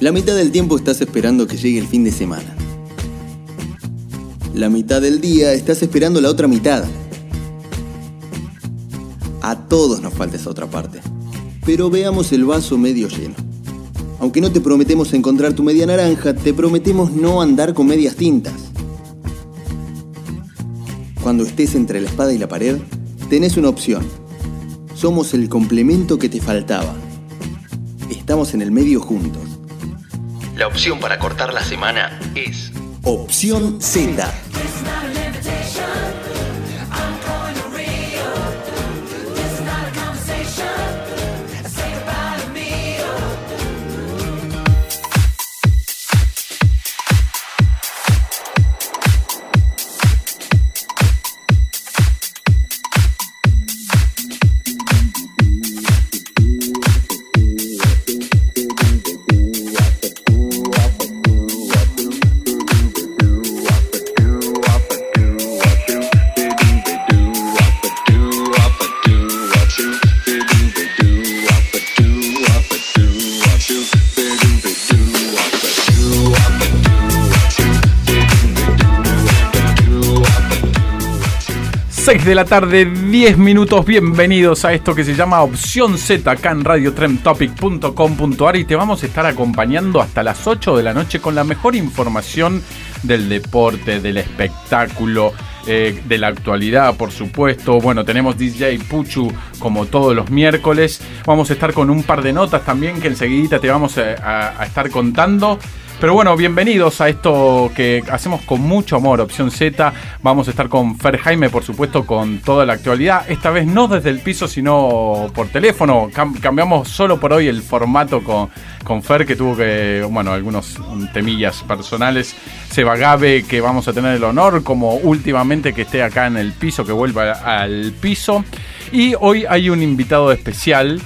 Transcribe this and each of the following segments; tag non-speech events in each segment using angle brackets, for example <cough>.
La mitad del tiempo estás esperando que llegue el fin de semana. La mitad del día estás esperando la otra mitad. A todos nos falta esa otra parte. Pero veamos el vaso medio lleno. Aunque no te prometemos encontrar tu media naranja, te prometemos no andar con medias tintas. Cuando estés entre la espada y la pared, tenés una opción. Somos el complemento que te faltaba. Estamos en el medio juntos. La opción para cortar la semana es Opción Z. de la tarde, 10 minutos. Bienvenidos a esto que se llama Opción Z acá en radiotremtopic.com.ar y te vamos a estar acompañando hasta las 8 de la noche con la mejor información del deporte, del espectáculo, eh, de la actualidad, por supuesto. Bueno, tenemos DJ Puchu como todos los miércoles. Vamos a estar con un par de notas también que enseguida te vamos a estar contando. Pero bueno, bienvenidos a esto que hacemos con mucho amor, Opción Z. Vamos a estar con Fer Jaime, por supuesto, con toda la actualidad. Esta vez no desde el piso, sino por teléfono. cambiamos solo por hoy el formato con, con Fer, que tuvo que, bueno, algunos temillas personales. Seba Gabe, que vamos a tener el honor, como últimamente que esté acá en el piso, que vuelva al piso. Y hoy hay un invitado especial.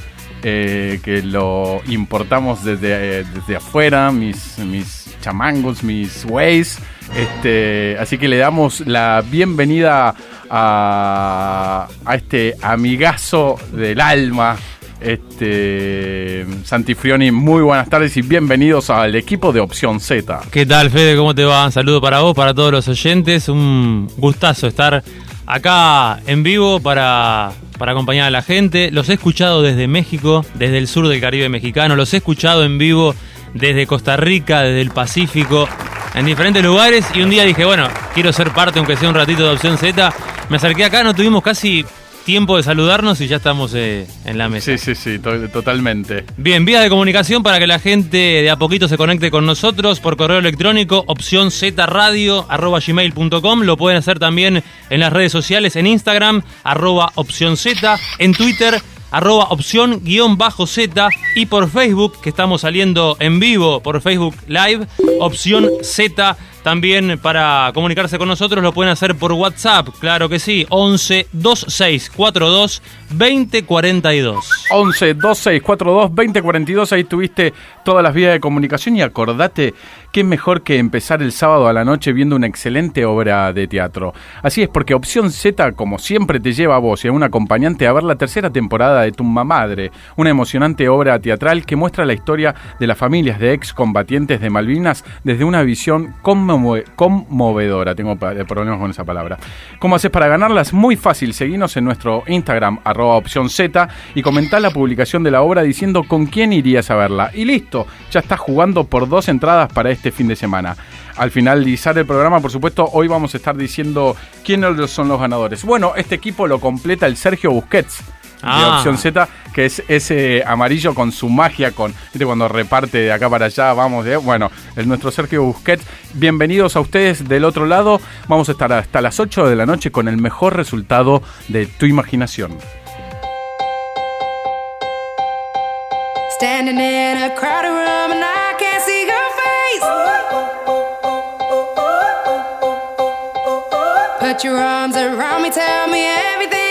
Eh, que lo importamos desde, eh, desde afuera, mis, mis chamangos, mis ways. Este, así que le damos la bienvenida a, a este amigazo del alma, este Santifrioni, muy buenas tardes y bienvenidos al equipo de Opción Z. ¿Qué tal, Fede? ¿Cómo te va? Un saludo para vos, para todos los oyentes. Un gustazo estar acá en vivo para para acompañar a la gente. Los he escuchado desde México, desde el sur del Caribe mexicano. Los he escuchado en vivo desde Costa Rica, desde el Pacífico, en diferentes lugares. Y un día dije, bueno, quiero ser parte, aunque sea un ratito de Opción Z. Me acerqué acá, no tuvimos casi tiempo de saludarnos y ya estamos eh, en la mesa. Sí, sí, sí, totalmente. Bien, vías de comunicación para que la gente de a poquito se conecte con nosotros por correo electrónico, opción. Lo pueden hacer también en las redes sociales, en Instagram, arroba opción Z, en Twitter, arroba opción guion bajo Z y por Facebook, que estamos saliendo en vivo por Facebook Live, opción Z también para comunicarse con nosotros lo pueden hacer por WhatsApp, claro que sí, 11 26 42 20 42. 11 26 42 20 42, ahí tuviste todas las vías de comunicación y acordate qué mejor que empezar el sábado a la noche viendo una excelente obra de teatro. Así es, porque Opción Z, como siempre, te lleva a vos y a un acompañante a ver la tercera temporada de Tumba Madre, una emocionante obra teatral que muestra la historia de las familias de excombatientes de Malvinas desde una visión conmovedora. Tengo problemas con esa palabra. ¿Cómo haces para ganarlas? Muy fácil, seguinos en nuestro Instagram, arroba Opción y comentar la publicación de la obra diciendo con quién irías a verla. Y listo, ya estás jugando por dos entradas para este fin de semana. Al finalizar el programa, por supuesto, hoy vamos a estar diciendo quiénes son los ganadores. Bueno, este equipo lo completa el Sergio Busquets. De ah. opción Z, que es ese amarillo con su magia, con cuando reparte de acá para allá, vamos, de, bueno, es nuestro Sergio Busquets. Bienvenidos a ustedes del otro lado. Vamos a estar hasta las 8 de la noche con el mejor resultado de tu imaginación. Standing in a crowded room and I can't see your face. Put your arms around me, tell me everything's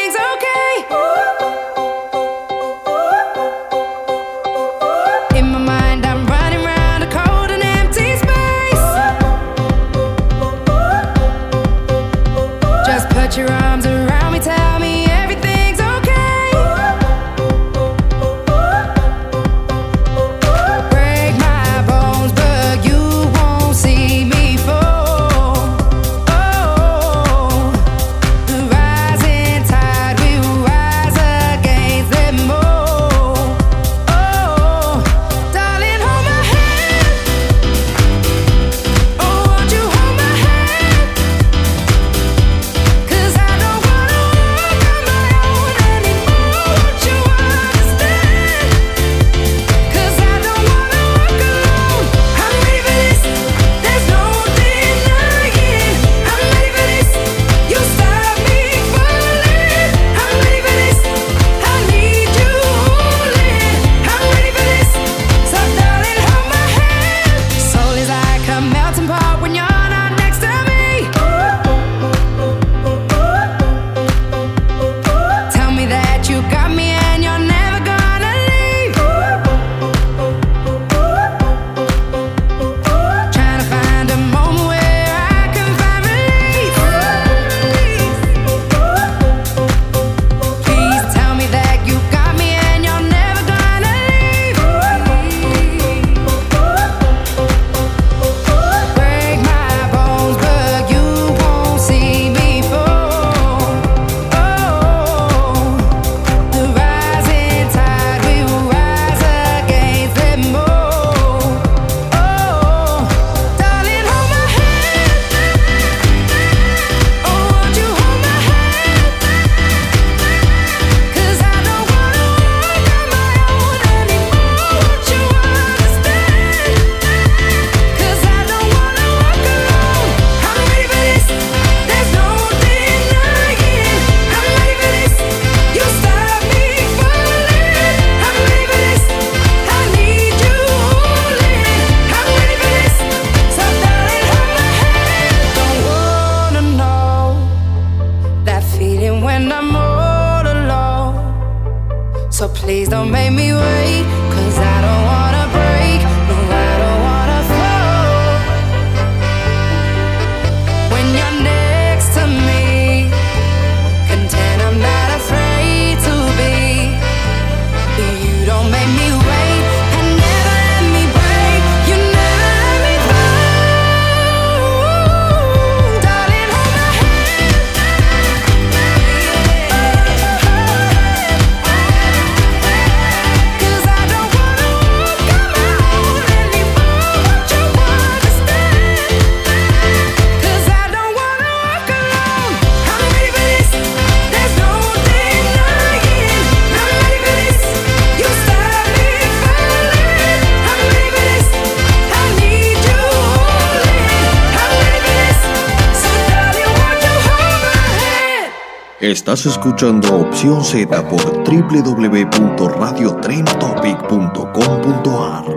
Estás escuchando Opción Z por www.radiotrendtopic.com.ar.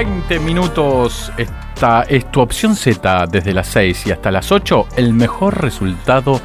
20 minutos. Esta es tu opción Z desde las 6 y hasta las 8, el mejor resultado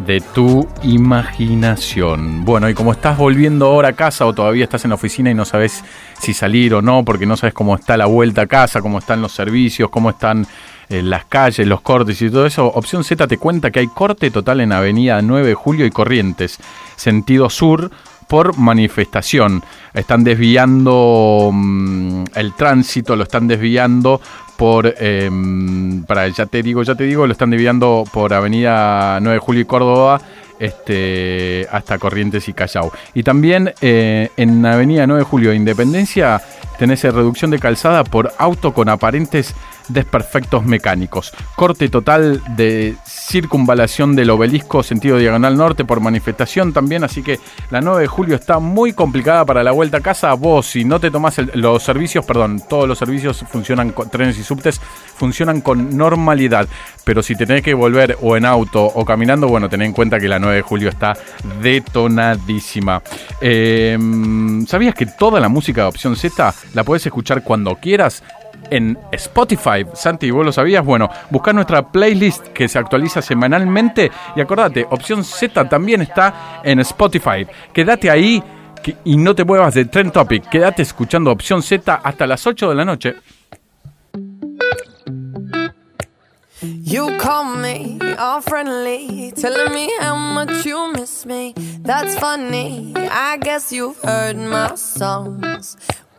de tu imaginación. Bueno, y como estás volviendo ahora a casa o todavía estás en la oficina y no sabes si salir o no, porque no sabes cómo está la vuelta a casa, cómo están los servicios, cómo están eh, las calles, los cortes y todo eso, Opción Z te cuenta que hay corte total en Avenida 9 de Julio y Corrientes, sentido sur, por manifestación. Están desviando mm, el tránsito, lo están desviando por, em, para, ya te digo, ya te digo, lo están desviando por Avenida 9 de Julio y Córdoba este, hasta Corrientes y Callao. Y también eh, en Avenida 9 de Julio Independencia tenés eh, reducción de calzada por auto con aparentes desperfectos mecánicos. Corte total de circunvalación del obelisco sentido diagonal norte por manifestación también, así que la 9 de julio está muy complicada para la vuelta a casa. Vos, si no te tomás los servicios, perdón, todos los servicios funcionan con trenes y subtes, funcionan con normalidad. Pero si tenés que volver o en auto o caminando, bueno, ten en cuenta que la 9 de julio está detonadísima. Eh, ¿Sabías que toda la música de Opción Z la podés escuchar cuando quieras? En Spotify. Santi, ¿vos lo sabías? Bueno, busca nuestra playlist que se actualiza semanalmente y acordate, opción Z también está en Spotify. Quédate ahí y no te muevas de Trend Topic. Quédate escuchando opción Z hasta las 8 de la noche. You call me telling me how much you miss me. That's funny. I guess you've heard my songs.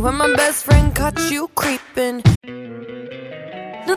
When my best friend caught you creeping.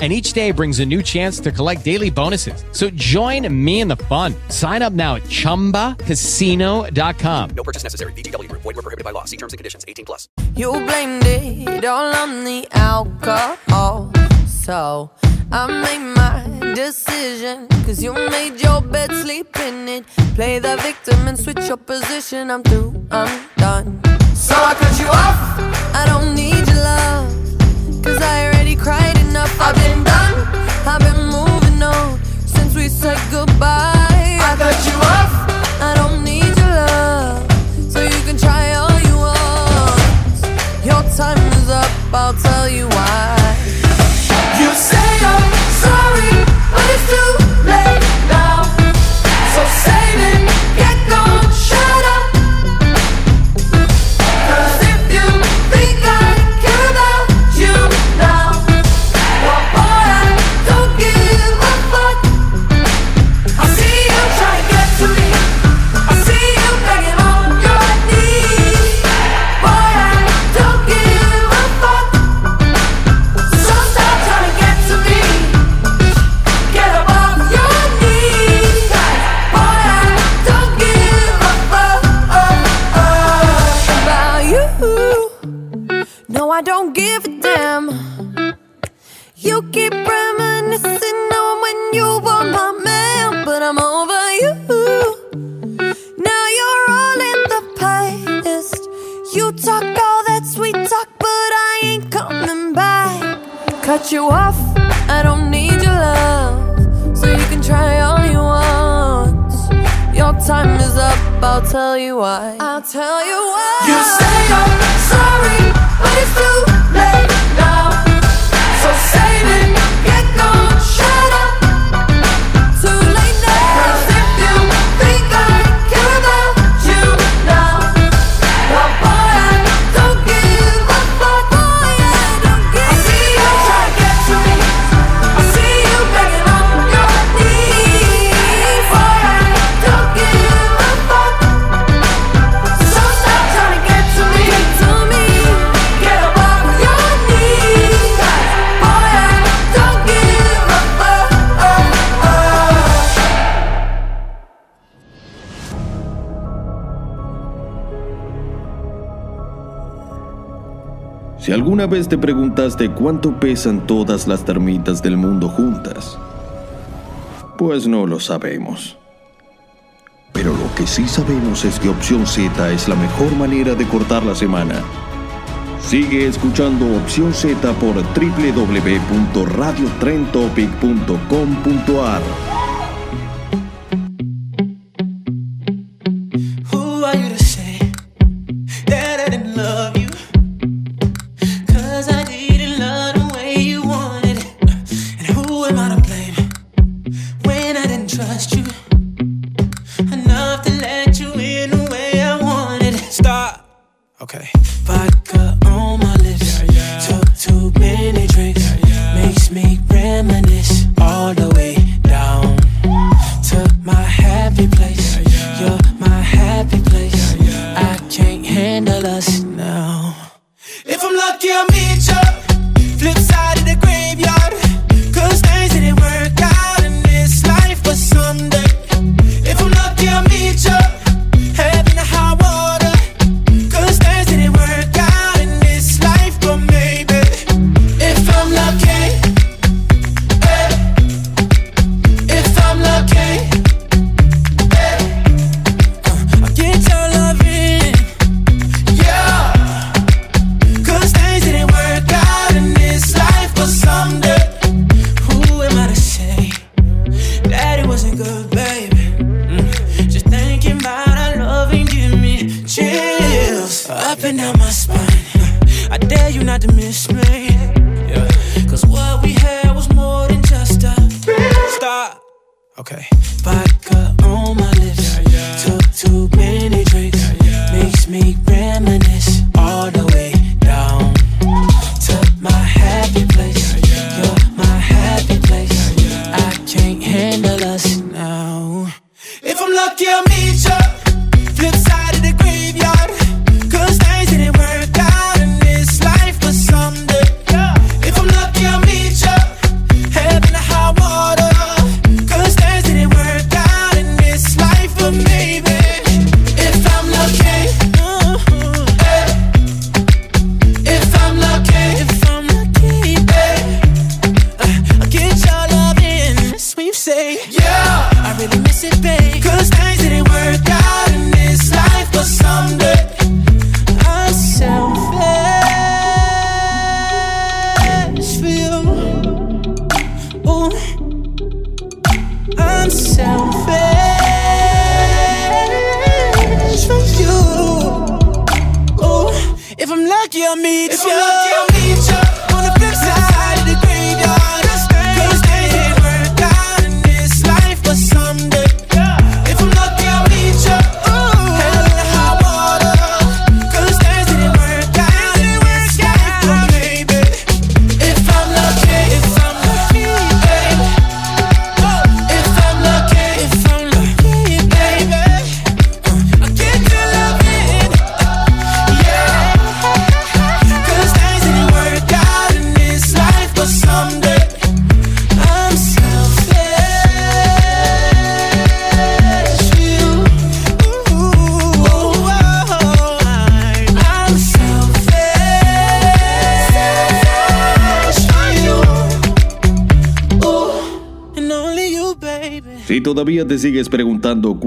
And each day brings a new chance to collect daily bonuses. So join me in the fun. Sign up now at chumbacasino.com. No purchase necessary. VGW Group. Void were prohibited by law. See terms and conditions. 18 plus. You blamed it all on the alcohol. So I made my decision. Cause you made your bed, sleep in it. Play the victim and switch your position. I'm through, I'm done. So I cut you off. I don't need your love. Cause I already cried enough. I've been done. I've been moving on since we said goodbye. I cut you Cut you off, I don't need your love. So you can try all you want. Your time is up, I'll tell you why. I'll tell you why. You say I'm sorry, but it's too late now. So save it, get gone, Si alguna vez te preguntaste cuánto pesan todas las termitas del mundo juntas, pues no lo sabemos. Pero lo que sí sabemos es que Opción Z es la mejor manera de cortar la semana. Sigue escuchando Opción Z por www.radiotrentopic.com.ar.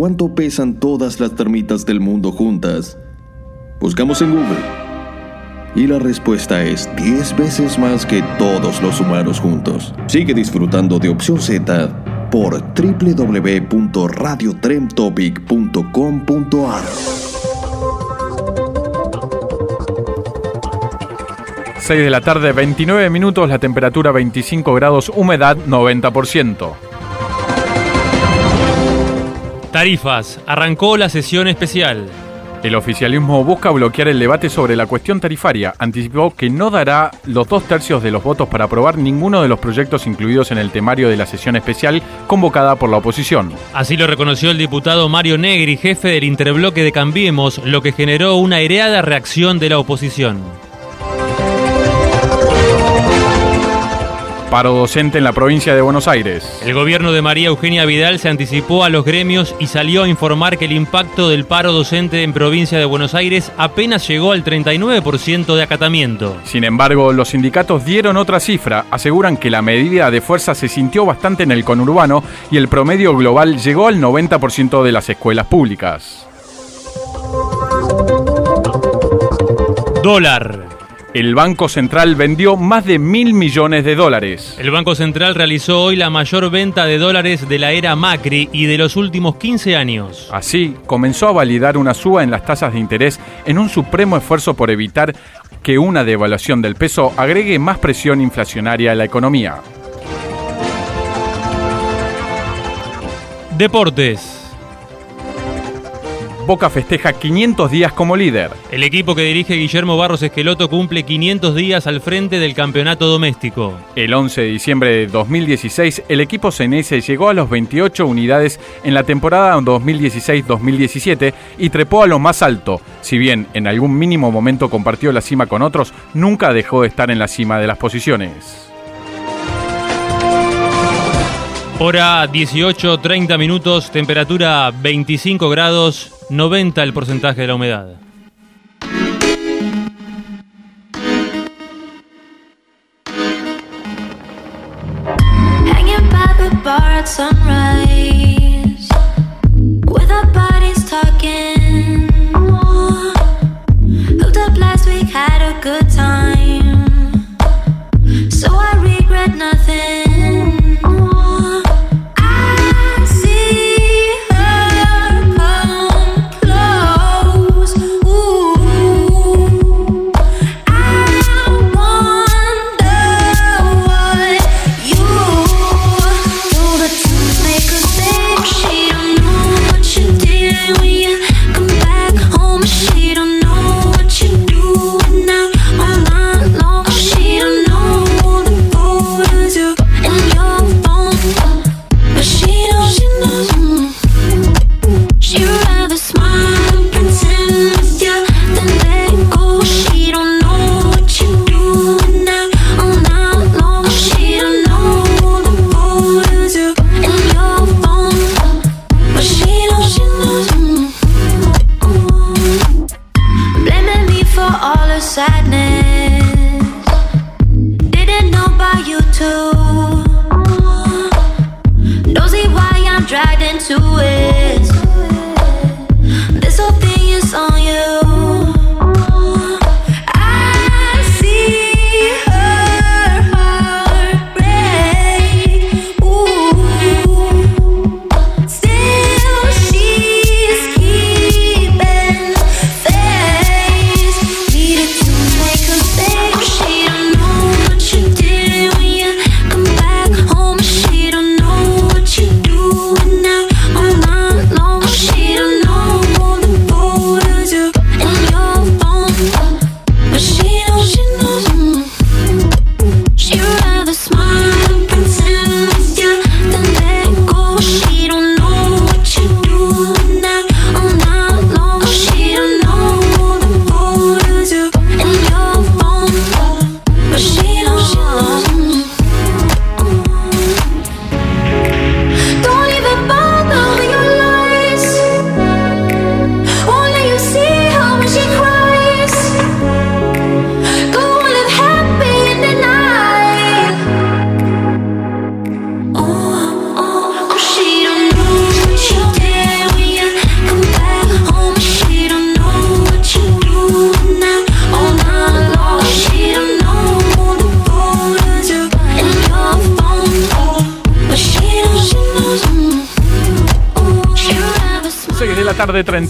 cuánto pesan todas las termitas del mundo juntas, buscamos en Google. Y la respuesta es 10 veces más que todos los humanos juntos. Sigue disfrutando de Opción Z por www.radiotremtopic.com.ar. 6 de la tarde, 29 minutos, la temperatura 25 grados, humedad 90%. Tarifas. Arrancó la sesión especial. El oficialismo busca bloquear el debate sobre la cuestión tarifaria. Anticipó que no dará los dos tercios de los votos para aprobar ninguno de los proyectos incluidos en el temario de la sesión especial convocada por la oposición. Así lo reconoció el diputado Mario Negri, jefe del interbloque de Cambiemos, lo que generó una aireada reacción de la oposición. Paro docente en la provincia de Buenos Aires. El gobierno de María Eugenia Vidal se anticipó a los gremios y salió a informar que el impacto del paro docente en provincia de Buenos Aires apenas llegó al 39% de acatamiento. Sin embargo, los sindicatos dieron otra cifra, aseguran que la medida de fuerza se sintió bastante en el conurbano y el promedio global llegó al 90% de las escuelas públicas. Dólar. El Banco Central vendió más de mil millones de dólares. El Banco Central realizó hoy la mayor venta de dólares de la era Macri y de los últimos 15 años. Así, comenzó a validar una suba en las tasas de interés en un supremo esfuerzo por evitar que una devaluación del peso agregue más presión inflacionaria a la economía. Deportes. Boca festeja 500 días como líder. El equipo que dirige Guillermo Barros Esqueloto cumple 500 días al frente del campeonato doméstico. El 11 de diciembre de 2016, el equipo cenese llegó a los 28 unidades en la temporada 2016-2017 y trepó a lo más alto. Si bien en algún mínimo momento compartió la cima con otros, nunca dejó de estar en la cima de las posiciones. Hora 18, 30 minutos, temperatura 25 grados, 90 el porcentaje de la humedad. Good time, so I regret nothing.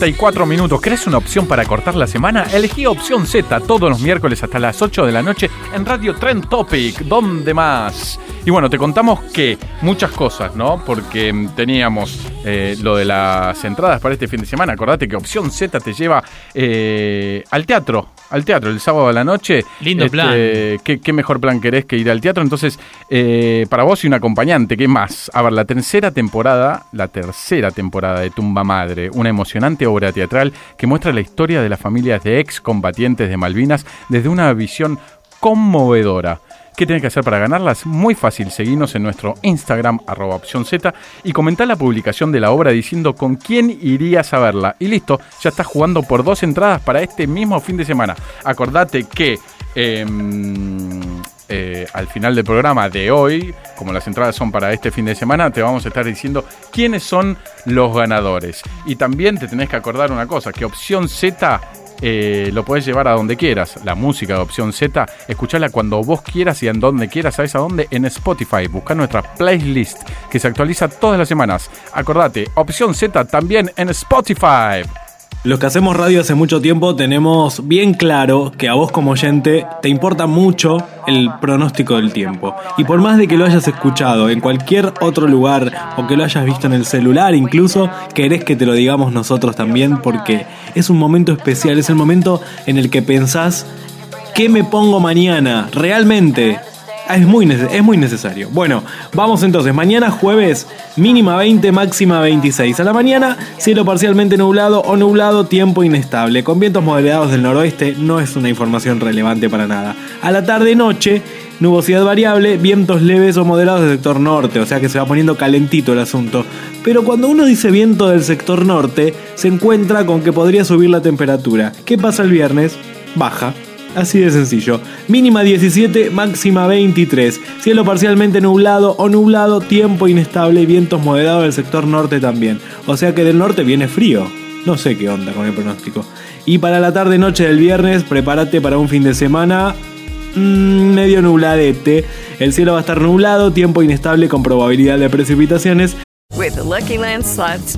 34 minutos. ¿Crees una opción para cortar la semana? Elegí opción Z todos los miércoles hasta las 8 de la noche en Radio Trend Topic. ¿Dónde más? Y bueno, te contamos que muchas cosas, ¿no? Porque mm, teníamos eh, lo de las entradas para este fin de semana. Acordate que opción Z te lleva eh, al teatro. Al teatro, el sábado a la noche. Lindo Este, plan. ¿qué, qué mejor plan querés que ir al teatro? Entonces, eh, para vos y un acompañante, ¿qué más? A ver, la tercera temporada, la tercera temporada de Tumba Madre, una emocionante obra teatral que muestra la historia de las familias de excombatientes de Malvinas desde una visión conmovedora. ¿Qué tenés que hacer para ganarlas? Muy fácil, seguinos en nuestro Instagram, arroba y comentá la publicación de la obra diciendo con quién irías a verla. Y listo, ya estás jugando por dos entradas para este mismo fin de semana. Acordate que em, eh, al final del programa de hoy, como las entradas son para este fin de semana, te vamos a estar diciendo quiénes son los ganadores. Y también te tenés que acordar una cosa, que opción Z eh, lo podés llevar a donde quieras. La música de opción Z, escuchala cuando vos quieras y en donde quieras. ¿Sabes a dónde? En Spotify. Busca nuestra playlist que se actualiza todas las semanas. Acordate, opción Z también en Spotify. Los que hacemos radio hace mucho tiempo tenemos bien claro que a vos como oyente te importa mucho el pronóstico del tiempo. Y por más de que lo hayas escuchado en cualquier otro lugar o que lo hayas visto en el celular incluso, querés que te lo digamos nosotros también porque es un momento especial, es el momento en el que pensás, ¿qué me pongo mañana? Realmente. Ah, Es muy, es muy necesario. Bueno, vamos entonces. Mañana jueves, mínima 20, máxima 26. A la mañana, cielo parcialmente nublado o nublado, tiempo inestable. Con vientos moderados del noroeste, no es una información relevante para nada. A la tarde-noche, nubosidad variable, vientos leves o moderados del sector norte. O sea que se va poniendo calentito el asunto. Pero cuando uno dice viento del sector norte, se encuentra con que podría subir la temperatura. ¿Qué pasa el viernes? Baja. Así de sencillo. Mínima 17, máxima 23. Cielo parcialmente nublado o nublado, tiempo inestable y vientos moderados del sector norte también. O sea que del norte viene frío. No sé qué onda con el pronóstico. Y para la tarde noche del viernes, prepárate para un fin de semana mm, medio nubladete. El cielo va a estar nublado, tiempo inestable con probabilidad de precipitaciones. With Lucky Land slots.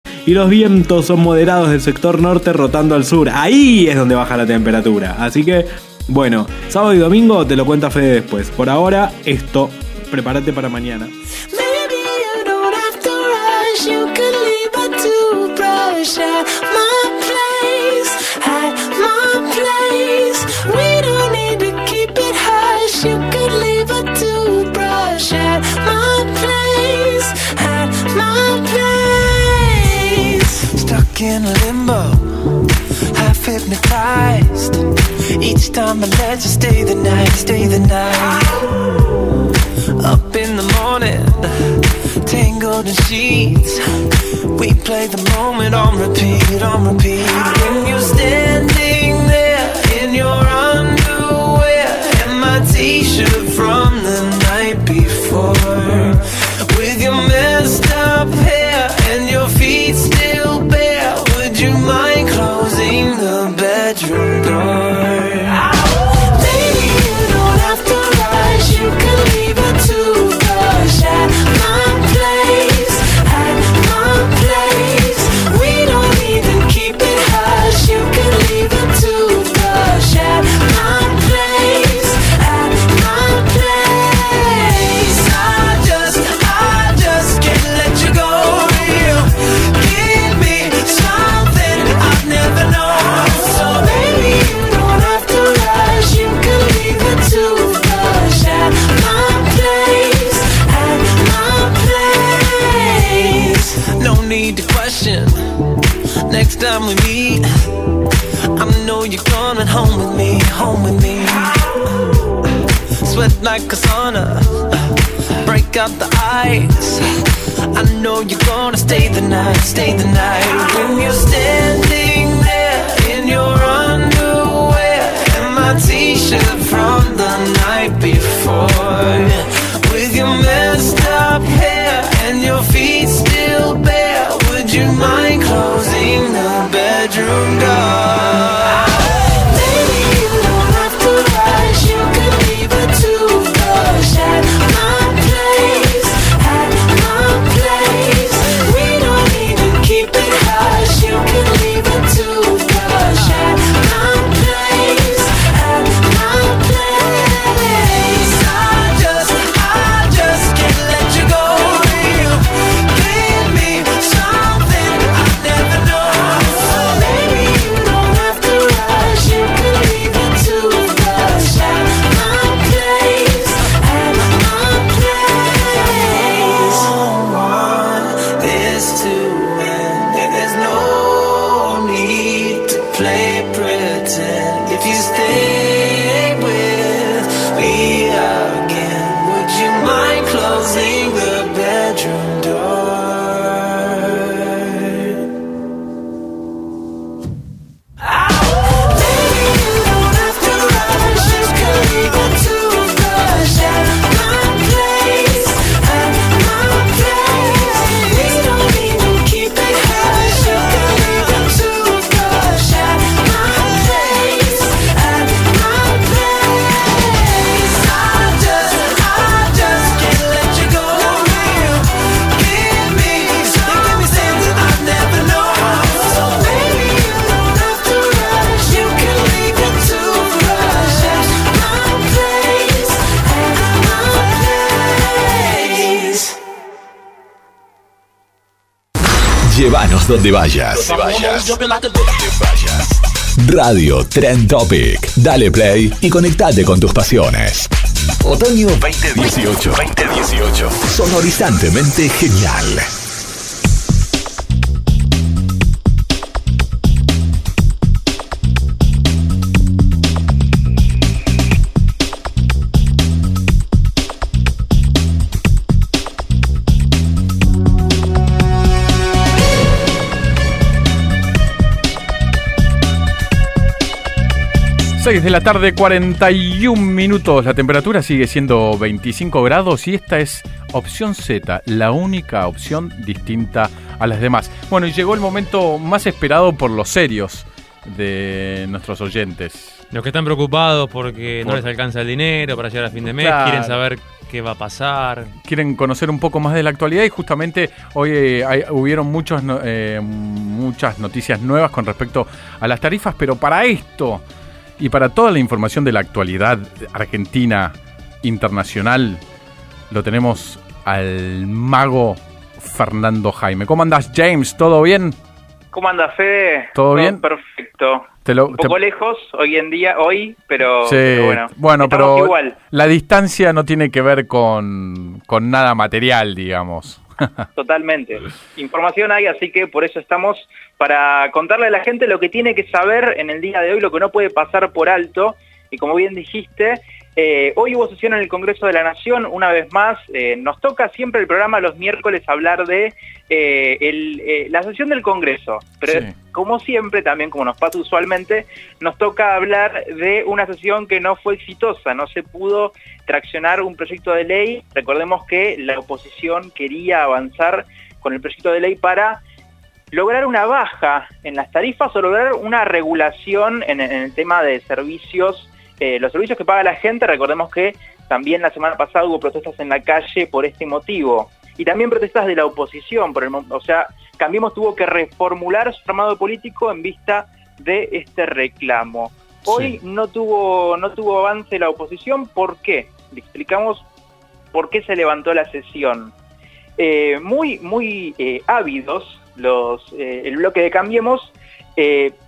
Y los vientos son moderados del sector norte rotando al sur. Ahí es donde baja la temperatura. Así que, bueno, sábado y domingo te lo cuenta Fede después. Por ahora, esto, prepárate para mañana. In limbo, half hypnotized. Each time I let you stay the night, stay the night. Up in the morning, tangled in sheets. We play the moment on repeat, on repeat. When you're standing there in your underwear and my t-shirt from the Sweat like a sauna, break out the ice. I know you're gonna stay the night, stay the night. When you're standing there in your underwear and my t-shirt from the night before, with your messed up hair and your feet still bare, would you mind closing the bedroom door? Donde vayas. Donde vayas. Radio Trend Topic. Dale play y conectate con tus pasiones. Otoño 2018. 2018. Sonorizantemente genial. Seis de la tarde, 41 minutos. La temperatura sigue siendo 25 grados y esta es opción Z, la única opción distinta a las demás. Bueno, y llegó el momento más esperado por los serios de nuestros oyentes. Los que están preocupados porque no les alcanza el dinero para llegar a fin de mes, Claro. quieren saber qué va a pasar. quieren conocer un poco más de la actualidad y justamente hoy eh, hay- hubieron muchos, eh, muchas noticias nuevas con respecto a las tarifas, pero para esto y para toda la información de la actualidad argentina internacional lo tenemos al mago Fernando Jaime. ¿Cómo andás, James? ¿Todo bien? ¿Cómo anda, Fede? ¿Todo bien? Perfecto. Te lo- Un poco te- lejos hoy en día, hoy, pero, Sí, pero bueno. bueno, pero igual, la distancia no tiene que ver con, con nada material, digamos. <laughs> totalmente. Información hay, así que por eso estamos para contarle a la gente lo que tiene que saber en el día de hoy, lo que no puede pasar por alto. Y como bien dijiste, eh, hoy hubo sesión en el Congreso de la Nación, una vez más. eh, nos toca siempre el programa los miércoles hablar de eh, el, la sesión del Congreso. Pero Sí. como siempre, también como nos pasa usualmente, nos toca hablar de una sesión que no fue exitosa, no se pudo traccionar un proyecto de ley. Recordemos que la oposición quería avanzar con el proyecto de ley para lograr una baja en las tarifas o lograr una regulación en, en el tema de servicios, eh, los servicios que paga la gente. Recordemos que también la semana pasada hubo protestas en la calle por este motivo. Y también protestas de la oposición, por el, o sea, Cambiemos tuvo que reformular su llamado político en vista de este reclamo. Hoy no tuvo no tuvo avance la oposición, ¿por qué? Le explicamos por qué se levantó la sesión. Eh, muy muy eh, ávidos los el bloque de Cambiemos.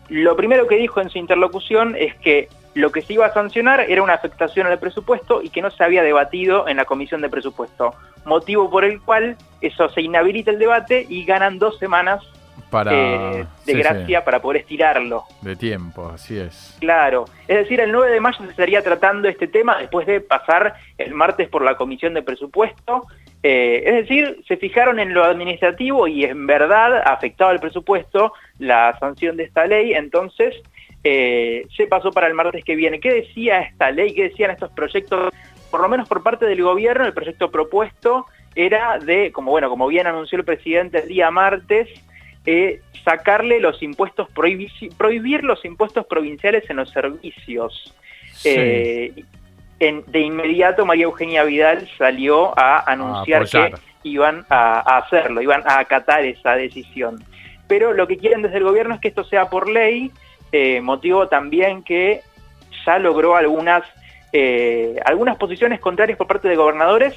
lo primero que dijo en su interlocución es que lo que se iba a sancionar era una afectación al presupuesto y que no se había debatido en la comisión de presupuesto, motivo por el cual eso se inhabilita el debate y ganan dos semanas Para- eh, de sí, gracia para poder estirarlo. De tiempo, así es. Claro, es decir, el 9 de mayo se estaría tratando este tema después de pasar el martes por la Comisión de Presupuesto. Eh, es decir, se fijaron en lo administrativo y en verdad afectaba el presupuesto la sanción de esta ley, entonces eh, se pasó para el martes que viene. ¿Qué decía esta ley? ¿Qué decían estos proyectos? Por lo menos por parte del gobierno, el proyecto propuesto era de, como bueno, como bien anunció el presidente el día martes, eh, sacarle los impuestos, prohibir, prohibir los impuestos provinciales en los servicios. Eh, en- de inmediato María Eugenia Vidal salió a anunciar que iban a, a hacerlo, iban a acatar esa decisión. Pero lo que quieren desde el gobierno es que esto sea por ley, eh, motivo también que ya logró algunas, eh, algunas posiciones contrarias por parte de gobernadores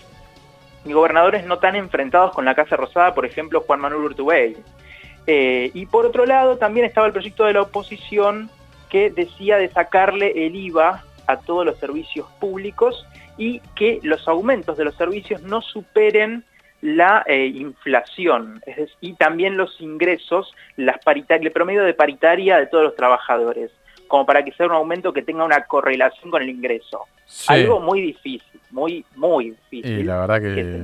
y gobernadores no tan enfrentados con la Casa Rosada, por ejemplo Juan Manuel Urtubey. Eh, y por otro lado también estaba el proyecto de la oposición que decía de sacarle el IVA a todos los servicios públicos y que los aumentos de los servicios no superen la eh, inflación es y también los ingresos, las el promedio de paritaria de todos los trabajadores, como para que sea un aumento que tenga una correlación con el ingreso. Sí. Algo muy difícil, muy, muy difícil. Y la verdad que.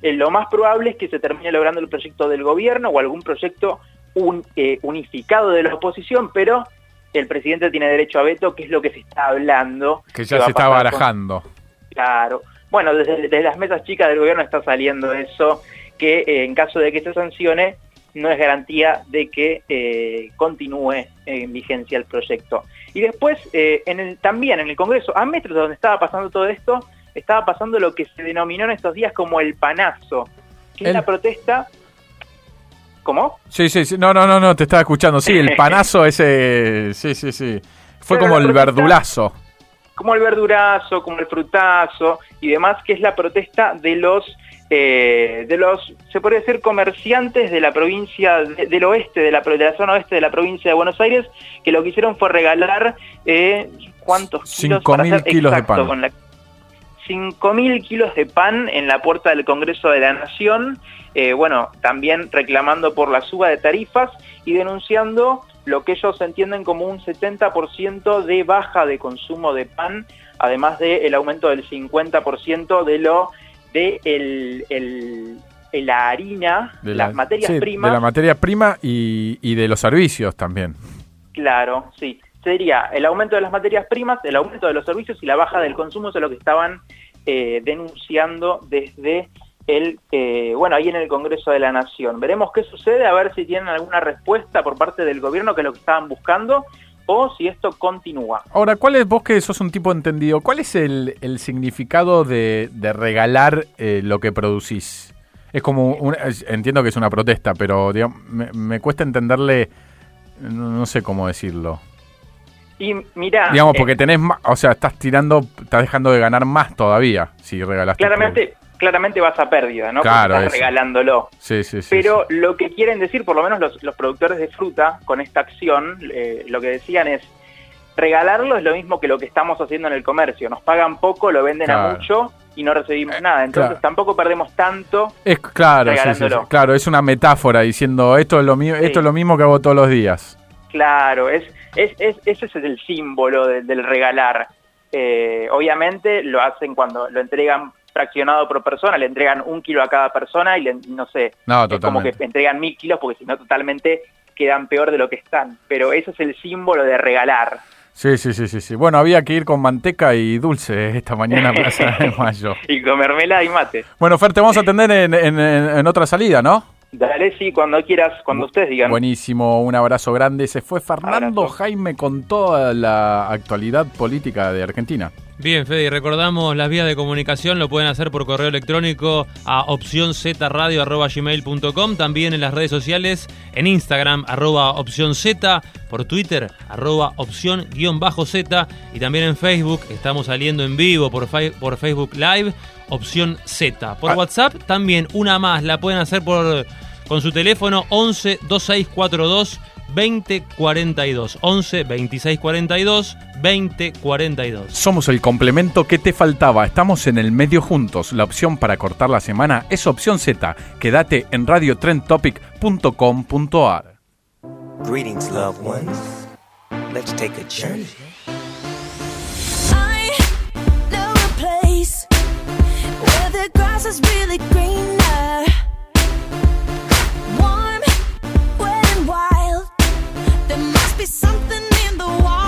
Eh, lo más probable es que se termine logrando el proyecto del gobierno o algún proyecto un- eh, unificado de la oposición, pero el presidente tiene derecho a veto, que es lo que se está hablando. Que ya se está con- barajando. Claro. Bueno, desde, desde las mesas chicas del gobierno está saliendo eso, que eh, en caso de que se sancione, no es garantía de que eh, continúe en vigencia el proyecto. Y después, eh, en el, también en el Congreso, a metros de donde estaba pasando todo esto, estaba pasando lo que se denominó en estos días como el panazo, que es la protesta... ¿Cómo? Sí, sí, sí. No, no, no, no, te estaba escuchando. Sí, el <laughs> panazo ese. Sí, sí, sí. Fue como el protesta- verdulazo. Como el verdurazo, como el frutazo y demás, que es la protesta de los, eh, de los, se podría decir, comerciantes de la provincia de- del oeste, de la, de la zona oeste de la provincia de Buenos Aires, que lo que hicieron fue regalar, eh, ¿cuántos kilos? 5.000 Para ser kilos de pan. con la- 5.000 kilos de pan en la puerta del Congreso de la Nación, eh, bueno, también reclamando por la suba de tarifas y denunciando lo que ellos entienden como un 70% de baja de consumo de pan, además del aumento del 50% de lo de el, el- el- la harina, De la- las materias sí, primas. De la materia prima y, y de los servicios también. Claro, sí. Sería el aumento de las materias primas, el aumento de los servicios y la baja del consumo, eso es lo que estaban eh, denunciando desde el, eh, bueno, ahí en el Congreso de la Nación. Veremos qué sucede, a ver si tienen alguna respuesta por parte del gobierno, que es lo que estaban buscando, o si esto continúa. Ahora, ¿cuál es, vos que sos un tipo entendido, cuál es el, el significado de, de regalar eh, lo que producís? Es como, un- entiendo que es una protesta, pero digamos, me, me cuesta entenderle, no, sé cómo decirlo. Y mira, digamos, eh, porque tenés más, o sea, estás tirando, estás dejando de ganar más todavía si regalaste. claramente, claramente vas a pérdida, ¿no? Porque Claro, estás eso. regalándolo. Sí, sí, sí. Pero lo que quieren decir, por lo menos los, los productores de fruta, con esta acción, eh, lo que decían es, regalarlo es lo mismo que lo que estamos haciendo en el comercio. Nos pagan poco, lo venden Claro. a mucho y no recibimos nada. Entonces claro. tampoco perdemos tanto. Es claro, sí, sí, claro, es una metáfora diciendo esto es lo mío, esto es lo mismo que hago todos los días. Claro, es, es, es- ese es el símbolo de- del regalar. Eh, obviamente lo hacen cuando lo entregan fraccionado por persona, le entregan un kilo a cada persona y le- no sé, No, es como que entregan mil kilos porque si no totalmente quedan peor de lo que están. Pero ese es el símbolo de regalar. Sí, sí, sí, sí, sí. Bueno, había que ir con manteca y dulce esta mañana Plaza <laughs> de Mayo. Y con mermelada y mate. Bueno, Fer, te vamos a atender en, en- otra salida, ¿no? Dale, sí, cuando quieras, cuando ustedes digan. Buenísimo, un abrazo grande. Se fue Fernando Jaime con toda la actualidad política de Argentina. Bien, Fede, recordamos las vías de comunicación, lo pueden hacer por correo electrónico a opcionzradio.gmail.com, también en las redes sociales, en Instagram, arroba opción Z, por Twitter, arroba opción guion bajo Z, y también en Facebook, estamos saliendo en vivo por, por Facebook Live, opción Z. Por WhatsApp, también una más, la pueden hacer por con su teléfono 11 2642 2042 11 2642 2042. Somos el complemento que te faltaba. Estamos en el medio juntos. La opción para cortar la semana es opción Z. Quédate en radiotrendtopic.com.ar. Greetings, loved ones. Let's take a journey. I know a place where the grass is really greener. Warm, wet, and wild. Be something in the water.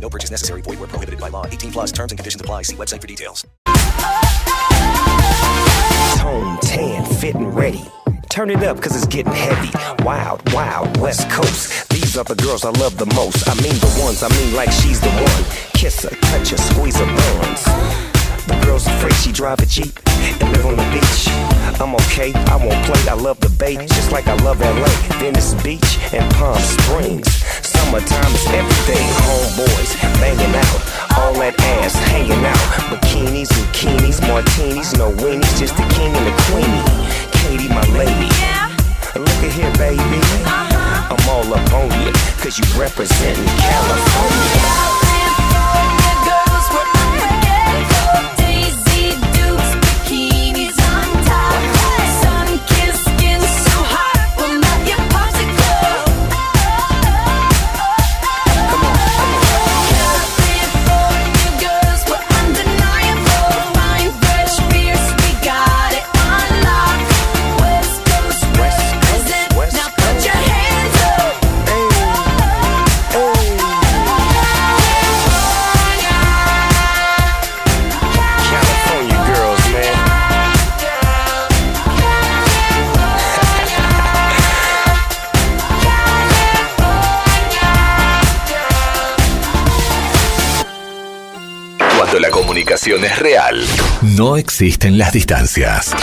No purchase necessary. Void where prohibited by law. 18 plus terms and conditions apply. See website for details. Tone, tan, fit and ready. Turn it up cause it's getting heavy. Wild, wild, West Coast. These are the girls I love the most. I mean the ones, I mean like she's the one. Kiss her, touch her, squeeze her buns. The girl's afraid she drive a Jeep and live on the beach. I'm okay, I won't play, I love the bay, just like I love LA, Venice Beach, and Palm Springs. Summertime is everything, homeboys banging out, all that ass hanging out. Bikinis, bikinis, martinis, no weenies, just the king and the queenie. Katie, my lady. Look at here, baby. Uh-huh. I'm all up on you, cause you representing California. Comunicación es real, no existen las distancias.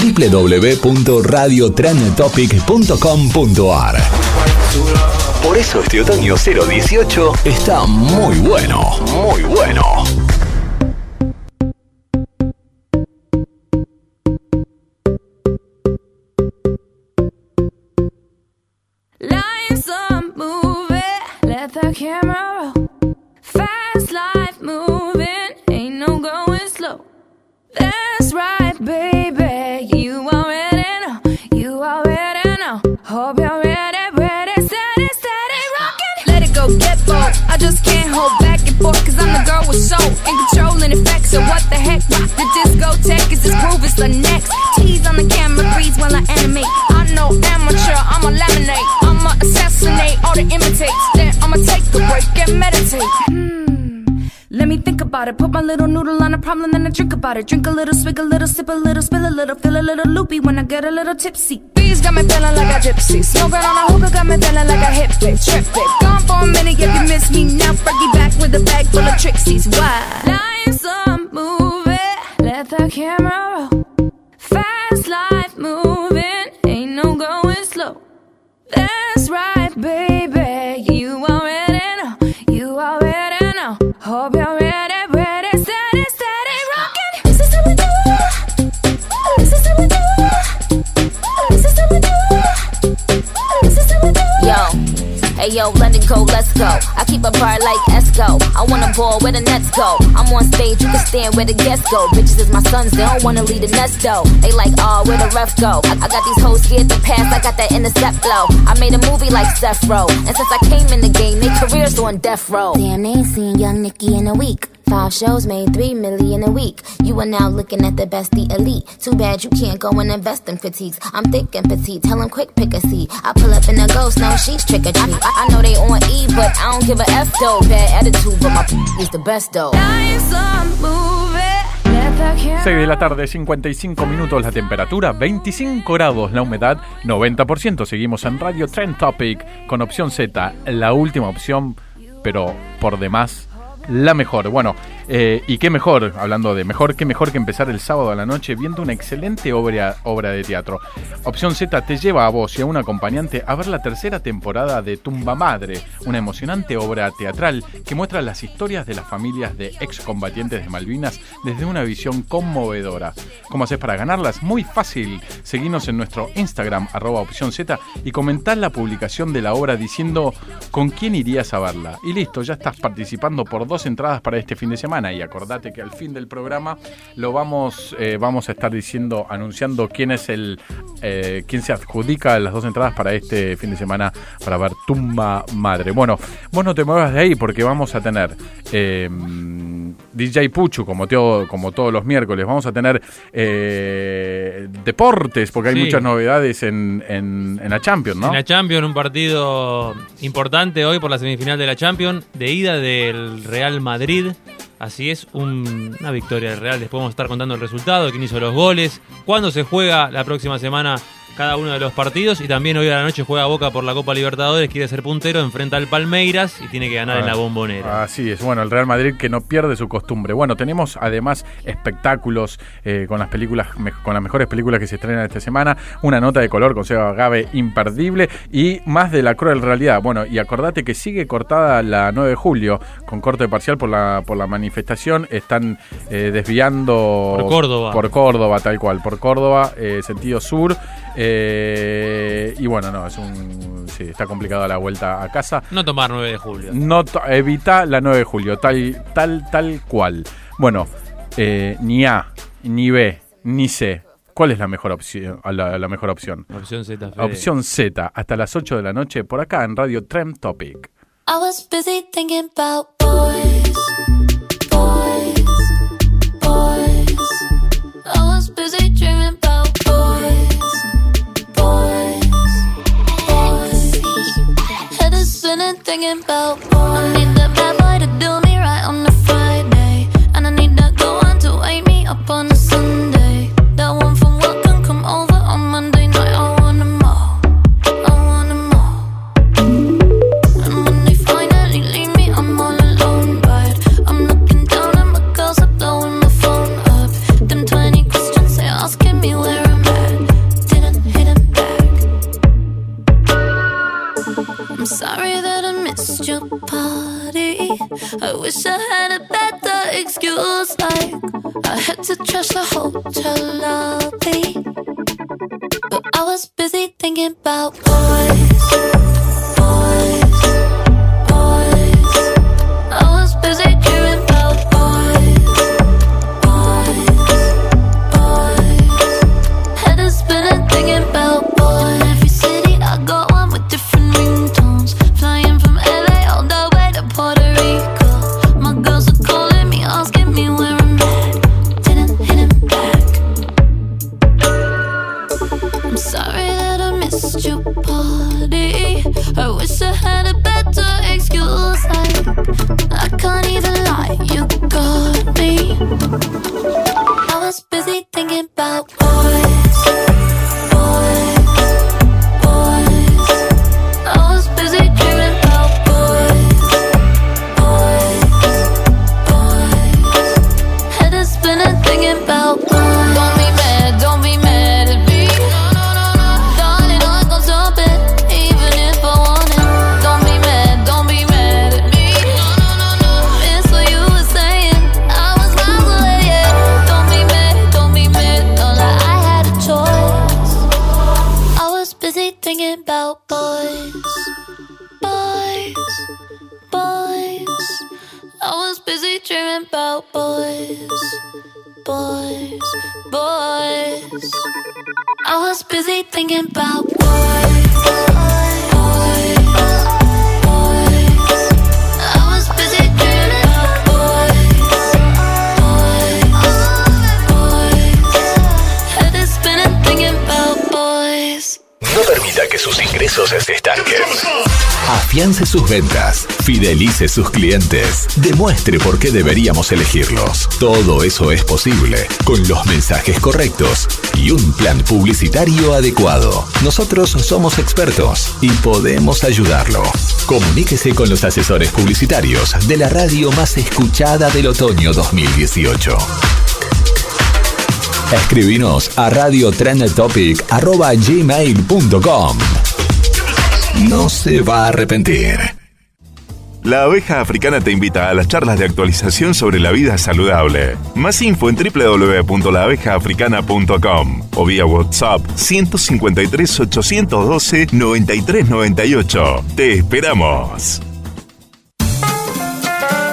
www.radiotrendtopic.com.ar Por eso este otoño 018 está muy bueno, muy bueno. Let the camera roll. Fast life moving, ain't no going slow. That's right, baby. You already know, you already know. Hope you're ready, ready, steady, steady, rocking. Let it go, get bold. I just can't hold back and forth, cause I'm the girl with soul and control and effects. So what the heck? Rock the discotheque, is this groove is the next. Tease on the camera, breeze while I animate. I know amateur, I'ma laminate. I'ma assassinate all the imitates. And meditate. Hmm. Let me think about it. Put my little noodle on a problem, then I drink about it. Drink a little, swig a little, sip a little, spill a little, feel a little loopy when I get a little tipsy. Bees got me feeling like a gypsy. Smoking on a hookah got me feeling like a hippie. Trip it. Gone for a minute if you miss me now. Fergie back with a bag full of tricksies. Why? Life's a movie. Let the camera roll. Fast life moving. Ain't no going slow. That's right, baby. Hope you're ready, hey yo, let it go, let's go. I keep a bar like Esco. I wanna ball where the nets go. I'm on stage, you can stand where the guests go. Bitches is my sons, they don't wanna leave the nest though. They like, oh, where the ref go? I, I got these hoes scared to pass, I got that intercept flow. I made a movie like Seth Row. And since I came in the game, they careers on death row. Damn, they ain't seen young Nicky in a week. Five shows made three million a week. You are now looking at the best, the elite. Too bad you can't go and invest in critiques. I'm thick and petite, tell 'em quick pick a seat. I pull up in a ghost, no, she's trick or treat. I, I know they on E, but I don't give a F though. Bad attitude, but my is the best though. Life's a movie. Let the camera 6 de la tarde, 55 minutos la temperatura, 25 grados la humedad, 90%. Seguimos en Radio Trend Topic con opción Z, la última opción, pero por demás la mejor. Bueno, eh, y qué mejor, hablando de mejor, qué mejor que empezar el sábado a la noche viendo una excelente obra, obra de teatro. Opción Z te lleva a vos y a un acompañante a ver la tercera temporada de Tumba Madre, una emocionante obra teatral que muestra las historias de las familias de excombatientes de Malvinas desde una visión conmovedora. ¿Cómo haces para ganarlas? Muy fácil. Seguinos en nuestro Instagram, arroba opción y comentar la publicación de la obra diciendo con quién irías a verla. Y listo, ya estás participando por dos entradas para este fin de semana. Y acordate que al fin del programa lo vamos, eh, vamos a estar diciendo, anunciando quién es el, eh, quién se adjudica las dos entradas para este fin de semana para ver Tumba Madre. Bueno, vos no te muevas de ahí porque vamos a tener eh, DJ Puchu como, teo- como todos los miércoles. Vamos a tener eh, deportes porque hay Sí. muchas novedades en, en, en la Champions, ¿no? En la Champions, un partido importante hoy por la semifinal de la Champions, de ida del Real Madrid. Así es, un- una victoria del Real. Vamos a estar contando el resultado, quién hizo los goles, cuándo se juega la próxima semana cada uno de los partidos. Y también hoy a la noche juega Boca por la Copa Libertadores, quiere ser puntero, enfrenta al Palmeiras y tiene que ganar en la bombonera. Así es, bueno, el Real Madrid que no pierde su costumbre. Bueno, tenemos además espectáculos eh, con las películas, con las mejores películas que se estrenan esta semana, una nota de color con Seba Gabe imperdible y más de la cruel realidad. Bueno, y acordate que sigue cortada la 9 de julio con corte parcial por la, por la manifestación. Están eh, desviando Por Córdoba. Por Córdoba, tal cual, por Córdoba, eh, sentido sur. Eh, y bueno, no, es un. Sí, está complicada la vuelta a casa. No tomar 9 de julio. No to- evita la 9 de julio, tal, tal, tal cual. Bueno, eh, ni A, ni B, ni C. ¿Cuál es la mejor opción? La, la mejor opción. Opción Z. Fede. Opción Z, hasta las 8 de la noche, por acá en Radio Trend Topic. I was busy thinking about boys, spinning thinking about boys. I need about boys, ventas, fidelice sus clientes, demuestre por qué deberíamos elegirlos. Todo eso es posible con los mensajes correctos y un plan publicitario adecuado. Nosotros somos expertos y podemos ayudarlo. Comuníquese con los asesores publicitarios de la radio más escuchada del otoño 2018. Escribinos a radiotrendtopic.gmail.com No se va a arrepentir. La abeja africana te invita a las charlas de actualización sobre la vida saludable. Más info en www.laabejaafricana.com o vía WhatsApp 153 812 9398. Te esperamos.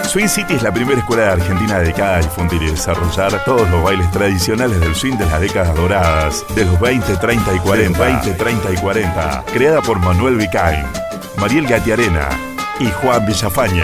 Swing City es la primera escuela de Argentina dedicada a difundir y desarrollar todos los bailes tradicionales del swing de las décadas doradas, de los 20, 30 y 40. 20, 30 y 40. Creada por Manuel Vicain, Mariel Gatiarena y Juan Villafañe.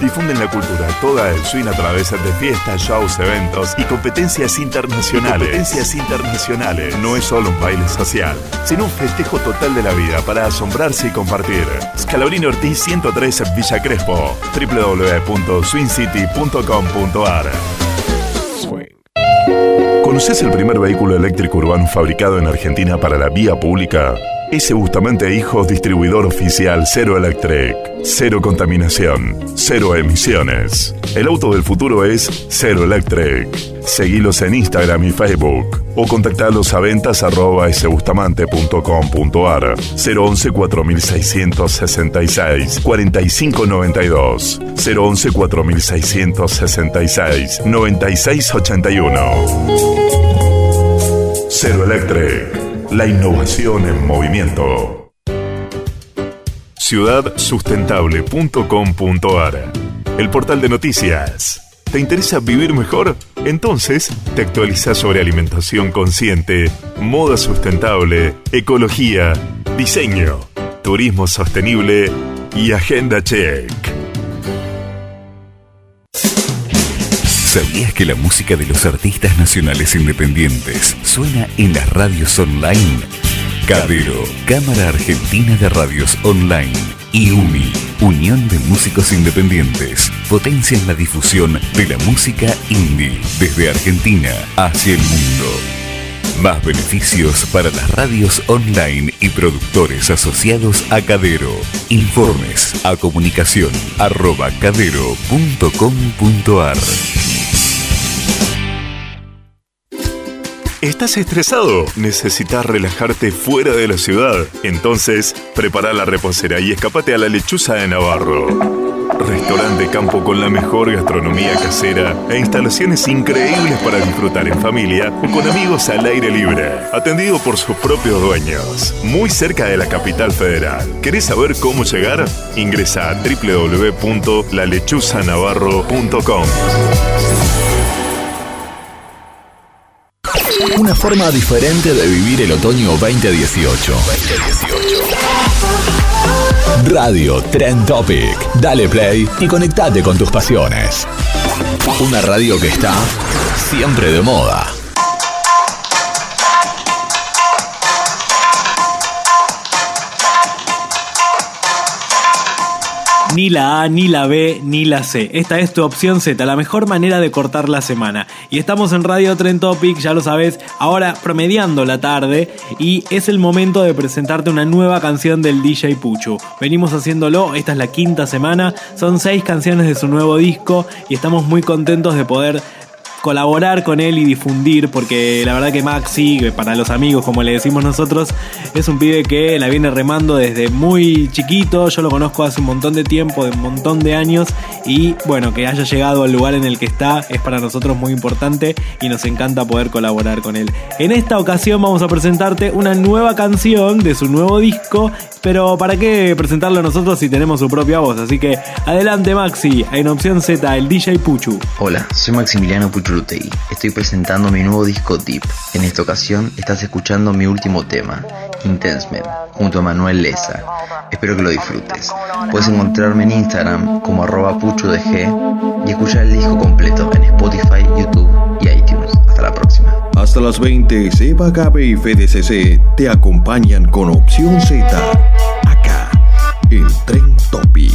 Difunden la cultura toda del swing a través de fiestas, shows, eventos y competencias internacionales. competencias internacionales. No es solo un baile social, sino un festejo total de la vida para asombrarse y compartir. Scalabrini Ortiz 103 Villa Crespo. www.swingcity.com.ar ¿Conoces el primer vehículo eléctrico urbano fabricado en Argentina para la vía pública? Ese Bustamante Hijos, distribuidor oficial Cero Electric. Cero contaminación, cero emisiones. El auto del futuro es Cero Electric. Seguilos en Instagram y Facebook o contactalos a ventas arroba sbustamante.com.ar 011 4666 4592 011 4666 9681 Cero Electric. La innovación en movimiento. Ciudadsustentable.com.ar El portal de noticias. ¿Te interesa vivir mejor? Entonces, te actualizas sobre alimentación consciente, moda sustentable, ecología, diseño, turismo sostenible y agenda check. ¿Sabías que la música de los artistas nacionales independientes suena en las radios online? Cadero, Cámara Argentina de Radios Online y UMI, Unión de Músicos Independientes, potencian la difusión de la música indie desde Argentina hacia el mundo. Más beneficios para las radios online y productores asociados a Cadero. Informes a comunicación arroba cadero.com.ar. ¿Estás estresado? ¿Necesitas relajarte fuera de la ciudad? Entonces, prepara la reposera y escapate a la Lechuza de Navarro. Restaurante campo con la mejor gastronomía casera e instalaciones increíbles para disfrutar en familia o con amigos al aire libre. Atendido por sus propios dueños. Muy cerca de la capital federal. ¿Querés saber cómo llegar? Ingresa a www.lalechuzanavarro.com. Una forma diferente de vivir el otoño 2018. Radio Trend Topic. Dale play y conectate con tus pasiones. Una radio que está siempre de moda. Ni la A, ni la B, ni la C. Esta es tu opción Z, la mejor manera de cortar la semana. Y estamos en Radio Trend Topic, ya lo sabes, ahora promediando la tarde y es el momento de presentarte una nueva canción del DJ Puchu. Venimos haciéndolo, esta es la quinta semana, son seis canciones de su nuevo disco y estamos muy contentos de poder colaborar con él y difundir, porque la verdad que Maxi, para los amigos como le decimos nosotros, es un pibe que la viene remando desde muy chiquito, yo lo conozco hace un montón de tiempo, de un montón de años, y bueno, que haya llegado al lugar en el que está es para nosotros muy importante y nos encanta poder colaborar con él. En esta ocasión vamos a presentarte una nueva canción de su nuevo disco, pero ¿para qué presentarlo nosotros si tenemos su propia voz? Así que adelante Maxi, en opción Z, el DJ Puchu. Hola, soy Maximiliano Estoy presentando mi nuevo disco Deep. En esta ocasión estás escuchando mi último tema, Intense Man, junto a Manuel Leza. Espero que lo disfrutes. Puedes encontrarme en Instagram como arroba puchudg y escuchar el disco completo en Spotify, YouTube y iTunes. Hasta la próxima. Hasta las 20, Seba Gabe y FDCC te acompañan con Opción Z. Acá, en Tren Topic.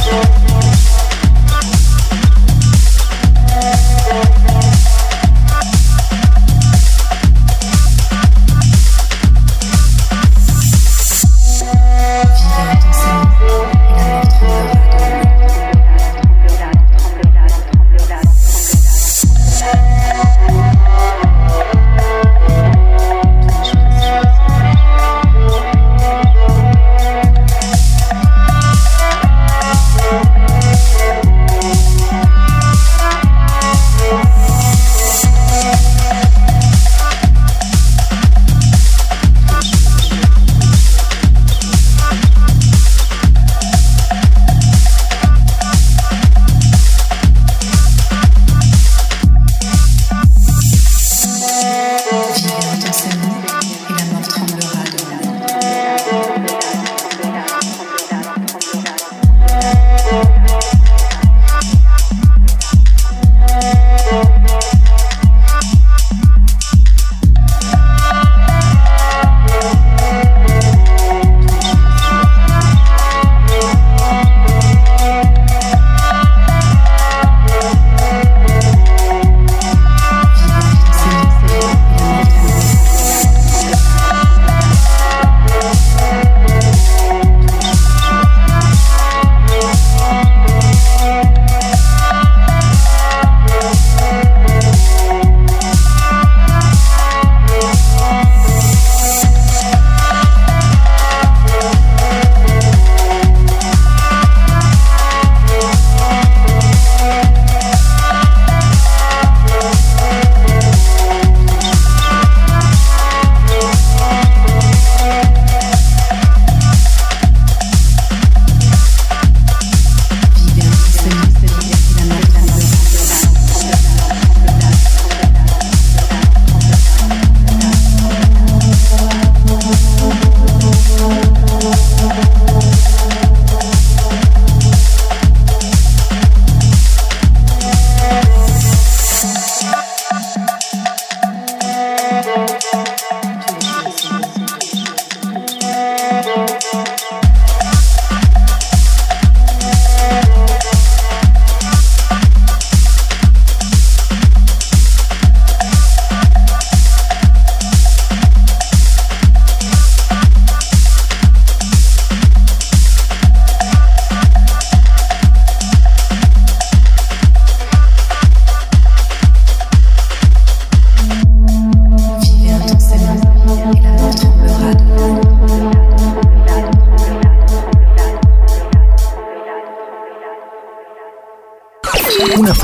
Música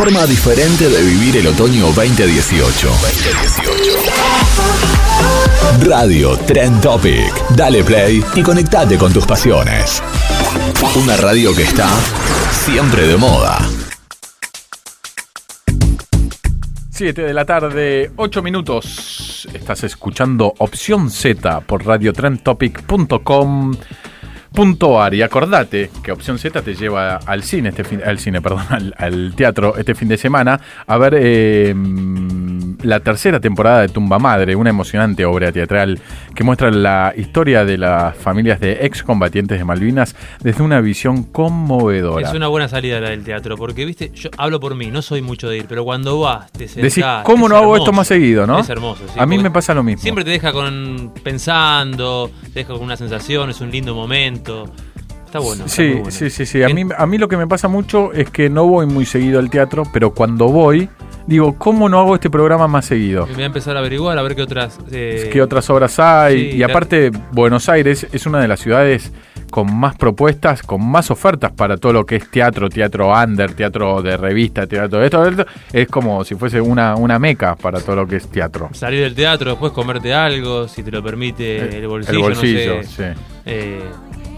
forma diferente de vivir el otoño 2018. 2018. Radio Trend Topic. Dale play y conectate con tus pasiones. Una radio que está siempre de moda. 7 de la tarde, 8 minutos. Estás escuchando Opción Z por radiotrendtopic.com.ar y acordate que Opción Z te lleva al cine, este fin, al cine, perdón, al, al teatro este fin de semana a ver eh, la tercera temporada de Tumba Madre, una emocionante obra teatral que muestra la historia de las familias de excombatientes de Malvinas desde una visión conmovedora. Es una buena salida la del teatro, porque viste, yo hablo por mí, no soy mucho de ir, pero cuando vas, te sentás. Decís, ¿cómo es no hago esto más seguido, no? Es hermoso, sí, A mí me pasa lo mismo. Siempre te deja con pensando, te deja con una sensación, es un lindo momento. Está bueno. está Sí, bueno. sí, sí, sí. A mí, a mí lo que me pasa mucho es que no voy muy seguido al teatro, pero cuando voy, digo, ¿cómo no hago este programa más seguido? Me voy a empezar a averiguar, a ver qué otras. eh, ¿Qué otras obras hay? sí, y aparte, Buenos Aires es una de las ciudades con más propuestas, con más ofertas para todo lo que es teatro, teatro under, teatro de revista, teatro de esto. Es como si fuese una, una meca para todo lo que es teatro. Salir del teatro, después comerte algo, si te lo permite El- el bolsillo. el bolsillo, no sé. sí. Eh,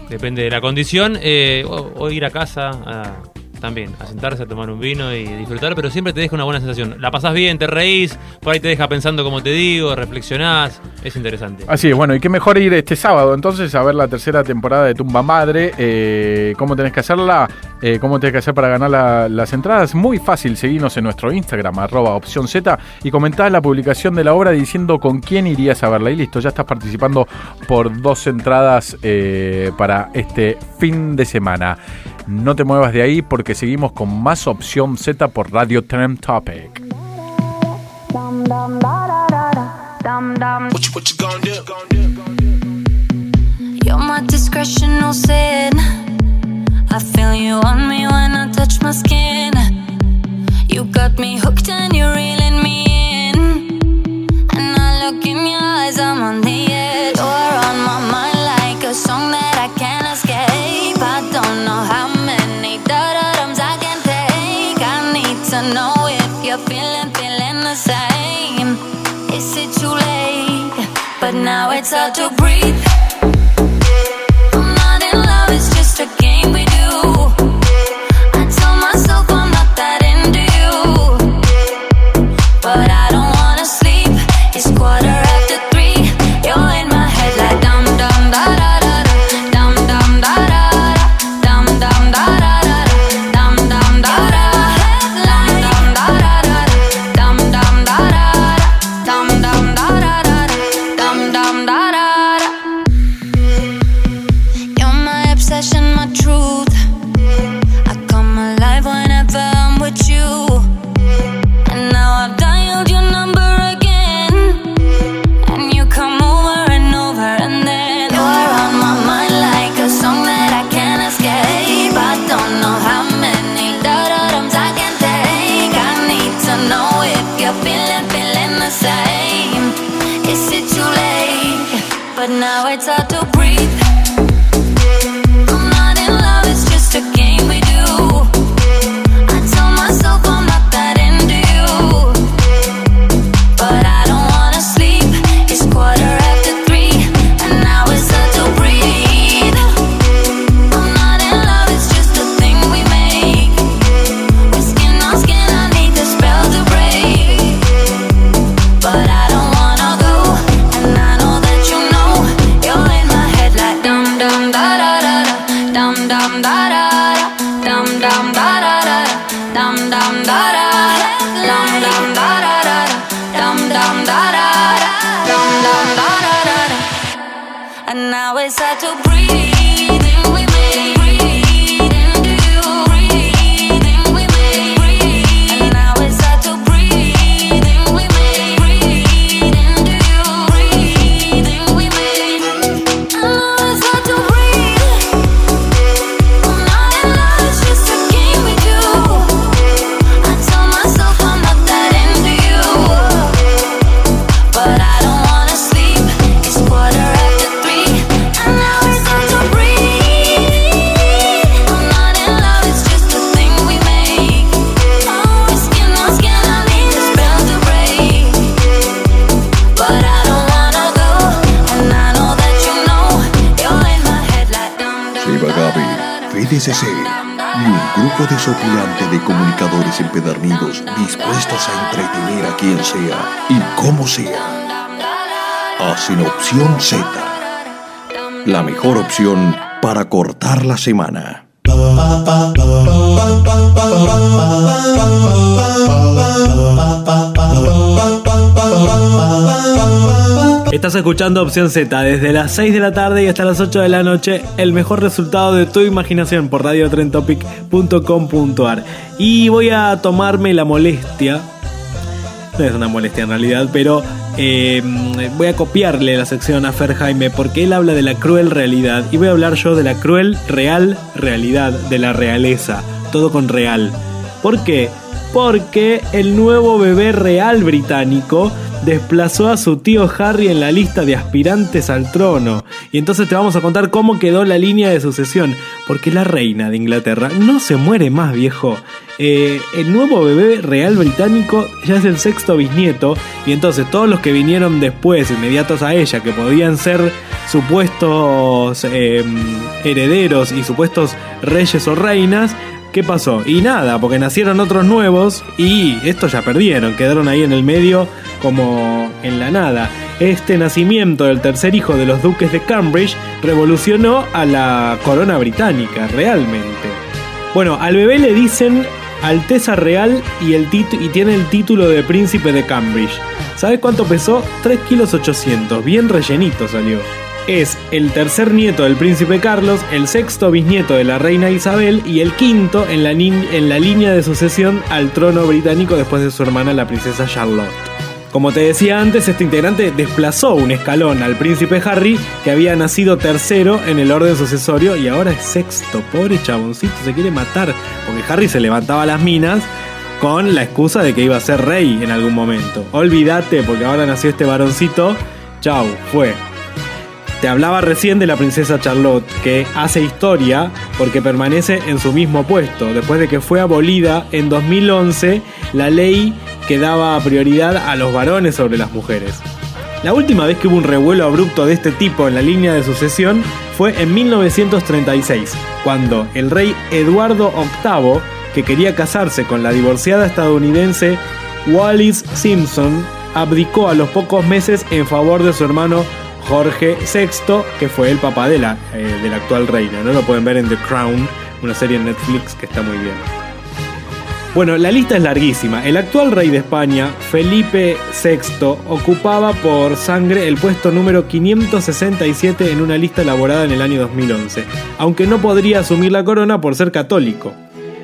depende de la condición. eh, o, ir a casa a- también, a sentarse a tomar un vino y disfrutar, pero siempre te deja una buena sensación. La pasás bien, te reís, por ahí te deja pensando como te digo, reflexionás, es interesante. Así es, bueno, y qué mejor ir este sábado entonces a ver la tercera temporada de Tumba Madre. Eh, ¿Cómo tenés que hacerla? Eh, ¿Cómo tenés que hacer para ganar la- las entradas? Muy fácil, seguirnos en nuestro Instagram, arroba opción y comentás la publicación de la obra diciendo con quién irías a verla. Y listo, ya estás participando por dos entradas eh, para este fin de semana. No te muevas de ahí porque seguimos con más opción Z por Radio Trend Topic. You're my discretion, no sin. I feel you on me when I touch my skin. You got me hooked and you're reeling me in. And I look in your eyes, I'm on the But now it's hard to breathe. I'm not in love, it's just a game we opción para cortar la semana. Estás escuchando Opción Z desde las 6 de la tarde y hasta las 8 de la noche. El mejor resultado de tu imaginación por radiotrentopic.com.ar. Y voy a tomarme la molestia. No es una molestia en realidad, pero eh, voy a copiarle la sección a Fer Jaime porque él habla de la cruel realidad y voy a hablar yo de la cruel real realidad de la realeza. Todo con real. ¿Por qué? Porque el nuevo bebé real británico desplazó a su tío Harry en la lista de aspirantes al trono. Y entonces te vamos a contar cómo quedó la línea de sucesión. Porque la reina de Inglaterra no se muere más, viejo. Eh, el nuevo bebé real británico ya es el sexto bisnieto. Y entonces todos los que vinieron después, inmediatos a ella, que podían ser supuestos eh, herederos y supuestos reyes o reinas, ¿Qué pasó? Y nada, porque nacieron otros nuevos y estos ya perdieron, quedaron ahí en el medio como en la nada. Este nacimiento del tercer hijo de los duques de Cambridge revolucionó a la corona británica, realmente. Bueno, al bebé le dicen Alteza Real y, el y tiene el título de príncipe de Cambridge. ¿Sabes cuánto pesó? 3 kilos 800, bien rellenito salió. Es el tercer nieto del príncipe Carlos, el sexto bisnieto de la reina Isabel y el quinto en la línea de sucesión al trono británico después de su hermana la princesa Charlotte. Como te decía antes, este integrante desplazó un escalón al príncipe Harry, que había nacido tercero en el orden sucesorio y ahora es sexto. Pobre chaboncito, se quiere matar, porque Harry se levantaba a las minas con la excusa de que iba a ser rey en algún momento. Olvídate, porque ahora nació este varoncito. Chau, fue. Te hablaba recién de la princesa Charlotte, que hace historia porque permanece en su mismo puesto, después de que fue abolida en 2011 la ley que daba prioridad a los varones sobre las mujeres. La última vez que hubo un revuelo abrupto de este tipo en la línea de sucesión fue en 1936, cuando el rey Eduardo VIII, que quería casarse con la divorciada estadounidense Wallis Simpson, abdicó a los pocos meses en favor de su hermano Jorge VI, que fue el papá de la, eh, de la actual reina. ¿no? Lo pueden ver en The Crown, una serie en Netflix que está muy bien. Bueno, la lista es larguísima. El actual rey de España, Felipe VI, ocupaba por sangre el puesto número 567 en una lista elaborada en el año 2011, aunque no podría asumir la corona por ser católico.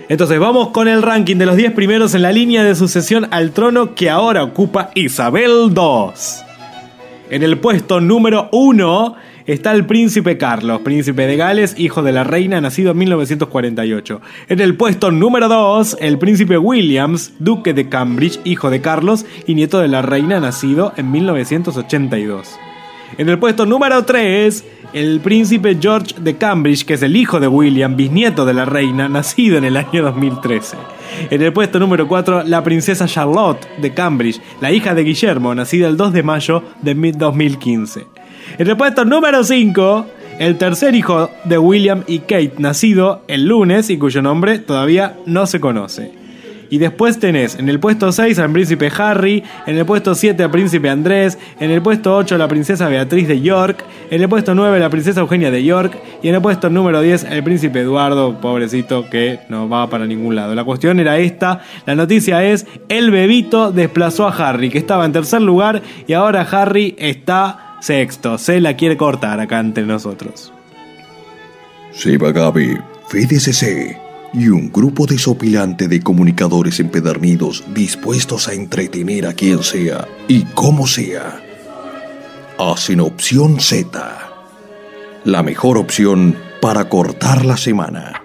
Entonces vamos con el ranking de los 10 primeros en la línea de sucesión al trono que ahora ocupa Isabel II. En el puesto número 1 está el príncipe Carlos, príncipe de Gales, hijo de la reina, nacido en 1948. En el puesto número 2, el príncipe Williams, duque de Cambridge, hijo de Carlos y nieto de la reina, nacido en 1982. En el puesto número 3, el príncipe George de Cambridge, que es el hijo de William, bisnieto de la reina, nacido en el año 2013. En el puesto número 4, la princesa Charlotte de Cambridge, la hija de Guillermo, nacida el 2 de mayo de 2015. En el puesto número 5, el tercer hijo de William y Kate, nacido el lunes y cuyo nombre todavía no se conoce. Y después tenés en el puesto 6 al príncipe Harry, en el puesto 7 al príncipe Andrés, en el puesto 8 la princesa Beatriz de York, en el puesto 9 la princesa Eugenia de York y en el puesto número 10 el príncipe Eduardo, pobrecito que no va para ningún lado. La cuestión era esta, la noticia es el bebito desplazó a Harry que estaba en tercer lugar y ahora Harry está sexto, se la quiere cortar acá entre nosotros. Seba Gabe, FDCC y un grupo desopilante de comunicadores empedernidos dispuestos a entretener a quien sea y como sea. Hacen opción Z, la mejor opción para cortar la semana.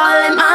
It's all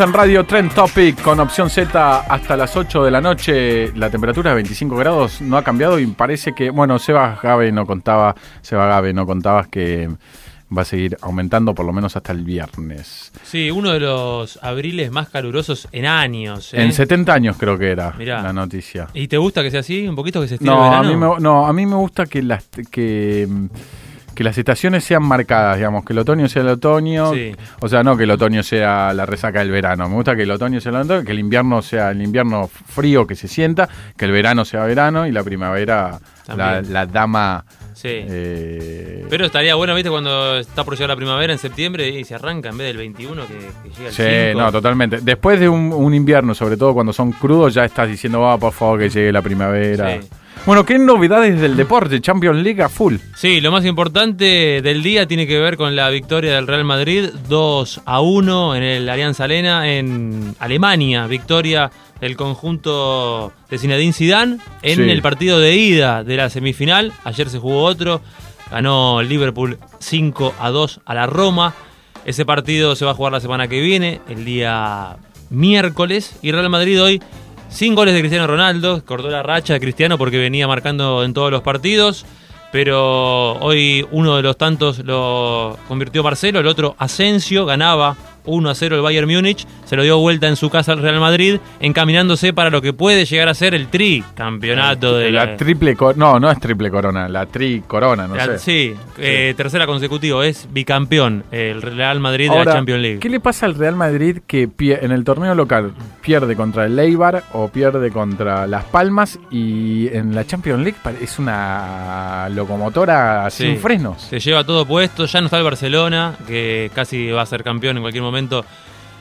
en Radio Trend Topic con opción Z hasta las 8 de la noche. La temperatura de 25 grados no ha cambiado y parece que, bueno, Seba Gabe no contaba, Seba Gabe no contabas que va a seguir aumentando por lo menos hasta el viernes. Sí, uno de los abriles más calurosos en años. ¿eh? En 70 años creo que era Mirá. la noticia. ¿Y te gusta que sea así? ¿Un poquito que se estire No, el a mí me, no, a mí me gusta que las que, mm, que las estaciones sean marcadas, digamos, que el otoño sea el otoño, Sí. o sea, no que el otoño sea la resaca del verano, me gusta que el otoño sea el otoño, que el invierno sea el invierno frío que se sienta, que el verano sea verano y la primavera la, la dama Sí. eh, Pero estaría bueno, ¿viste? Cuando está por llegar la primavera en septiembre y se arranca en vez del 21 que, que llega el Sí, 5. no, totalmente. Después de un, un invierno, sobre todo cuando son crudos, ya estás diciendo, va, por favor, que llegue la primavera. Sí. Bueno, ¿qué novedades del deporte? Champions League a full. Sí, lo más importante del día tiene que ver con la victoria del Real Madrid 2 a 1 en el Alianza Arena en Alemania. Victoria del conjunto de Zinedine Zidane en Sí. el partido de ida de la semifinal. Ayer se jugó otro. Ganó el Liverpool 5 a 2 a la Roma. Ese partido se va a jugar la semana que viene, el día miércoles. Y Real Madrid hoy sin goles de Cristiano Ronaldo. Cortó la racha de Cristiano porque venía marcando en todos los partidos. Pero hoy uno de los tantos lo convirtió Marcelo, el otro Asensio, ganaba 1 a 0 el Bayern Múnich, se lo dio vuelta en su casa al Real Madrid, encaminándose para lo que puede llegar a ser el tri campeonato de la triple co- no, no es triple corona, la tri corona, no la- sé. Sí, eh, tercera consecutiva, es bicampeón el Real Madrid de la Ahora, Champions League. ¿Qué le pasa al Real Madrid que en el torneo local pierde contra el Leibar o pierde contra Las Palmas y en la Champions League es una locomotora Sí. sin frenos? Se lleva todo puesto, ya no está el Barcelona, que casi va a ser campeón en cualquier momento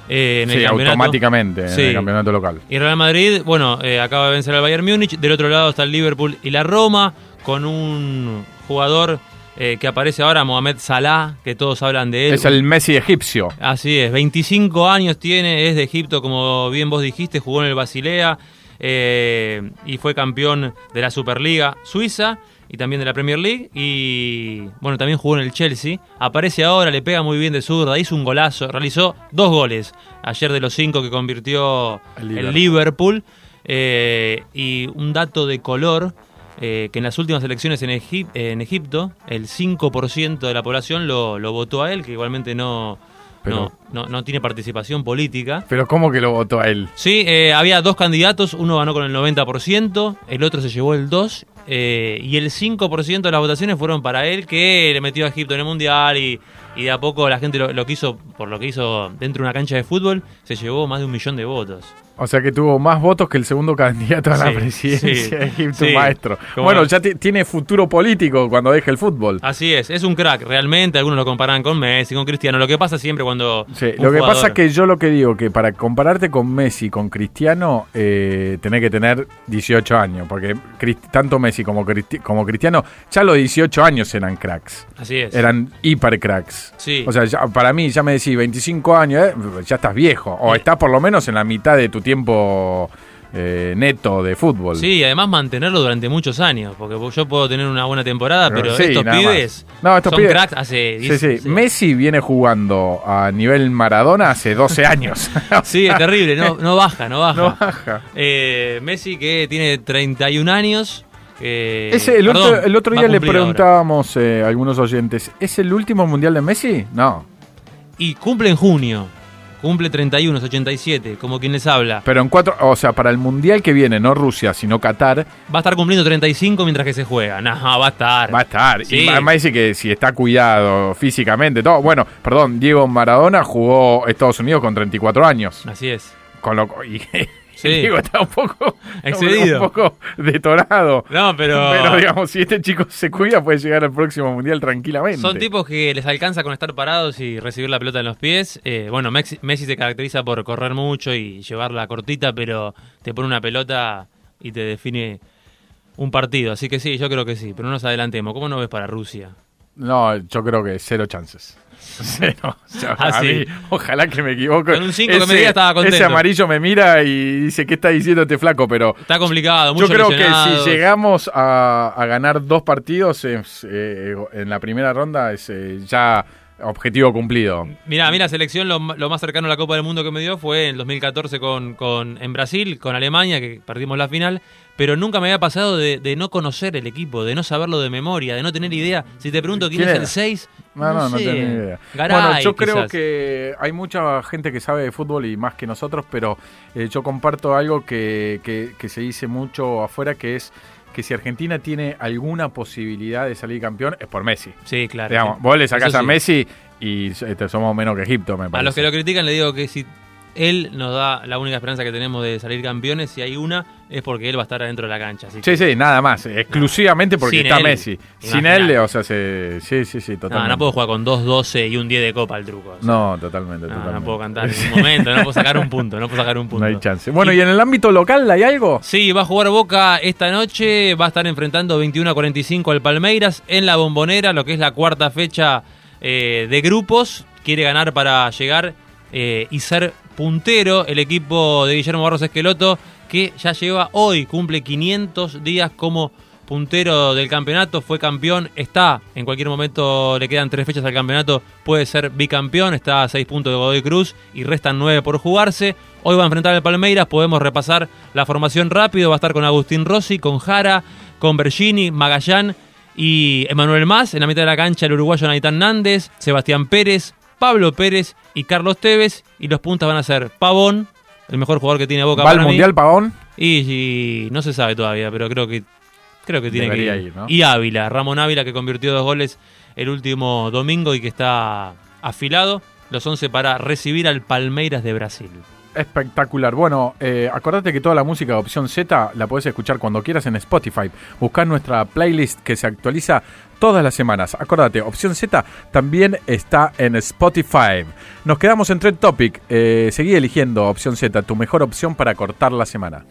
eh, en el campeonato. automáticamente en Sí. el campeonato local. Y Real Madrid, bueno, eh, acaba de vencer al Bayern Múnich. Del otro lado está el Liverpool y la Roma, con un jugador eh, que aparece ahora, Mohamed Salah, que todos hablan de él. Es el Messi egipcio. Así es, 25 años tiene, es de Egipto, como bien vos dijiste, jugó en el Basilea y fue campeón de la Superliga Suiza y también de la Premier League. Y bueno, también jugó en el Chelsea. Aparece ahora, le pega muy bien de zurda, hizo un golazo, realizó dos goles ayer de los cinco que convirtió El el Liverpool. Liverpool. Eh, y un dato de color, eh, que en las últimas elecciones en, Egip- en Egipto, el 5% de la población lo, lo votó a él, que igualmente no, Pero- no, no, no tiene participación política. Pero ¿cómo que lo votó a él? Sí, eh, había dos candidatos, uno ganó con el 90%, el otro se llevó el 2%, eh, y el 5% de las votaciones fueron para él, que le metió a Egipto en el Mundial y, y de a poco la gente lo, lo que por lo que hizo dentro de una cancha de fútbol, se llevó más de un millón de votos. O sea que tuvo más votos que el segundo <laughs> candidato a la Sí, presidencia sí, de Egipto, sí. maestro. Bueno, ya ti- tiene futuro político cuando deje el fútbol. Así es, es un crack, realmente, algunos lo comparan con Messi, con Cristiano, lo que pasa siempre cuando... Sí, lo que jugador- pasa es que yo lo que digo, que para compararte con Messi, con Cristiano, eh, tenés que tener 18 años, porque tanto Messi como, Cristi- como Cristiano, ya a los 18 años eran cracks. Así es. Eran hiper cracks. Sí. O sea, ya- para mí, ya me decís 25 años, eh, ya estás viejo, o estás por lo menos en la mitad de tu tiempo eh, neto de fútbol. Sí, y además mantenerlo durante muchos años, porque yo puedo tener una buena temporada, pero Sí, estos pibes. No, estos son pibes- cracks hace Sí, 10, sí. Messi viene jugando a nivel Maradona hace 12 años. <laughs> Sí, es terrible, no, no baja, no baja. No baja. Eh, Messi que tiene 31 años. eh, Ese, el, perdón, otro, el otro día le preguntábamos eh, a algunos oyentes, ¿es el último mundial de Messi? No. Y cumple en junio. Cumple 31, es 87, como quien les habla. Pero en cuatro, o sea, para el mundial que viene, no Rusia, sino Qatar, Va a estar cumpliendo 35 mientras que se juega. No, va a estar. va a estar. Sí. Y además dice que si está cuidado físicamente, todo. Bueno, perdón, Diego Maradona jugó Estados Unidos con 34 años. Así es. Con lo, y, <laughs> Sí. <laughs> Diego está un poco <laughs> Excedido. Un poco detonado. No, pero- Pero digamos, si este chico se cuida, puede llegar al próximo mundial tranquilamente. Son tipos que les alcanza con estar parados y recibir la pelota en los pies. Eh, bueno, Messi, Messi se caracteriza por correr mucho y llevarla cortita, pero te pone una pelota y te define un partido. Así que sí, yo creo que sí, pero no nos adelantemos. ¿Cómo no ves para Rusia? No, yo creo que cero chances. <laughs> Cero. O sea, Ah, a sí. mí, ojalá que me equivoque. Con un cinco que me diga estaba contento. Ese amarillo me mira y dice, ¿qué está diciendo este flaco? Pero Está complicado, yo muchos creo que si llegamos a, a ganar dos partidos es, eh, en la primera ronda es eh, ya objetivo cumplido. Mira, a mí la selección lo, lo más cercano a la Copa del Mundo que me dio fue en 2014 con, con, en Brasil, con Alemania, que perdimos la final, pero nunca me había pasado de, de no conocer el equipo, de no saberlo de memoria, de no tener idea. Si te pregunto quién, ¿Quién es era? el 6, No, no, no, sé. tengo ni idea. Garay, bueno, yo creo quizás. que hay mucha gente que sabe de fútbol y más que nosotros, pero eh, yo comparto algo que, que- que se dice mucho afuera, que es que si Argentina tiene alguna posibilidad de salir campeón, es por Messi. Sí, claro. Digamos, sí. vos le sacás a. Messi y este, somos menos que Egipto, me A parece. los que lo critican le digo que si él nos da la única esperanza que tenemos de salir campeones, si hay una, es porque él va a estar adentro de la cancha. Así que- Sí, sí, nada más, exclusivamente porque Sin está él, Messi. Sin él, o sea, se, sí, sí, sí, totalmente. no puedo jugar con 2-12 y un 10 de copa al truco. o sea. No, totalmente, No, totalmente. no puedo cantar en <laughs> ningún momento, no puedo sacar un punto, no puedo sacar un punto. No hay chance. Bueno, ¿y en el ámbito local hay algo? Sí, va a jugar Boca esta noche, va a estar enfrentando 21 a 45 al Palmeiras en la bombonera, lo que es la cuarta fecha eh, de grupos. Quiere ganar para llegar eh, y ser puntero el equipo de Guillermo Barros Esqueloto, que ya lleva hoy, cumple 500 días como puntero del campeonato, fue campeón, está, en cualquier momento le quedan tres fechas al campeonato, puede ser bicampeón, está a seis puntos de Godoy Cruz y restan nueve por jugarse. Hoy va a enfrentar al Palmeiras, podemos repasar la formación rápido, va a estar con Agustín Rossi, con Jara, con Bergini, Magallán y Emanuel Más, en la mitad de la cancha el uruguayo Naitán Nández, Sebastián Pérez, Pablo Pérez y Carlos Tevez, y los puntas van a ser Pavón, el mejor jugador que tiene Boca ¿Va al mí. Mundial Pavón? Y, y no se sabe todavía, pero creo que creo que tiene Debería que ir. ir, ¿no? Y Ávila, Ramón Ávila que convirtió dos goles el último domingo y que está afilado los 11 para recibir al Palmeiras de Brasil. Espectacular. Bueno, eh, acordate que toda la música de Opción Z la puedes escuchar cuando quieras en Spotify. Buscar nuestra playlist que se actualiza todas las semanas. Acordate, Opción Z también está en Spotify. Nos quedamos en Trend Topic. Eh, seguí eligiendo Opción Z, tu mejor opción para cortar la semana.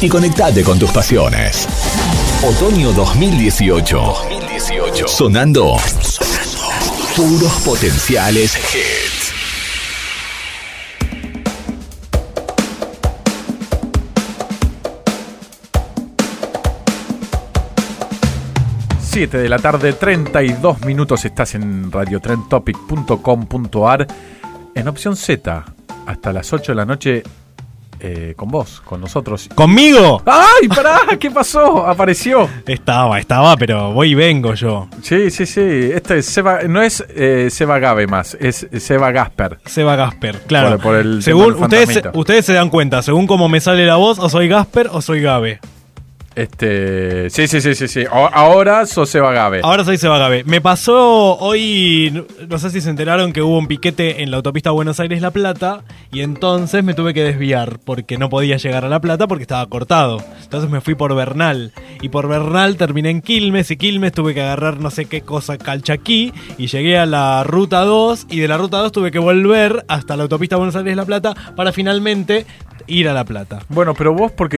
Y conectate con tus pasiones. Otoño 2018. 2018. Sonando. Puros potenciales hits. De la tarde, 32 minutos. Estás en radiotrendtopic.com.ar en opción Z. Hasta las 8 de la noche eh, con vos, con nosotros. ¿Conmigo? ¡Ay, pará! <laughs> ¿Qué pasó? Apareció. Estaba, estaba, pero voy y vengo yo. Sí, sí, sí. Este es Seba, no es eh, Seba Gabe más, es Seba Gasper. Seba Gasper, claro. Por, por el según ustedes, ustedes se dan cuenta, según cómo me sale la voz, o soy Gasper o soy Gabe. Este, sí, sí, sí, sí, sí. O- ahora sos Seba Gabe. Ahora soy Seba Gabe. Me pasó hoy, no- no sé si se enteraron que hubo un piquete en la autopista Buenos Aires-La Plata y entonces me tuve que desviar porque no podía llegar a La Plata porque estaba cortado. Entonces me fui por Bernal y por Bernal terminé en Quilmes y Quilmes tuve que agarrar no sé qué cosa Calchaquí y llegué a la ruta 2 y de la ruta 2 tuve que volver hasta la autopista Buenos Aires-La Plata para finalmente ir a La Plata. Bueno, pero vos porque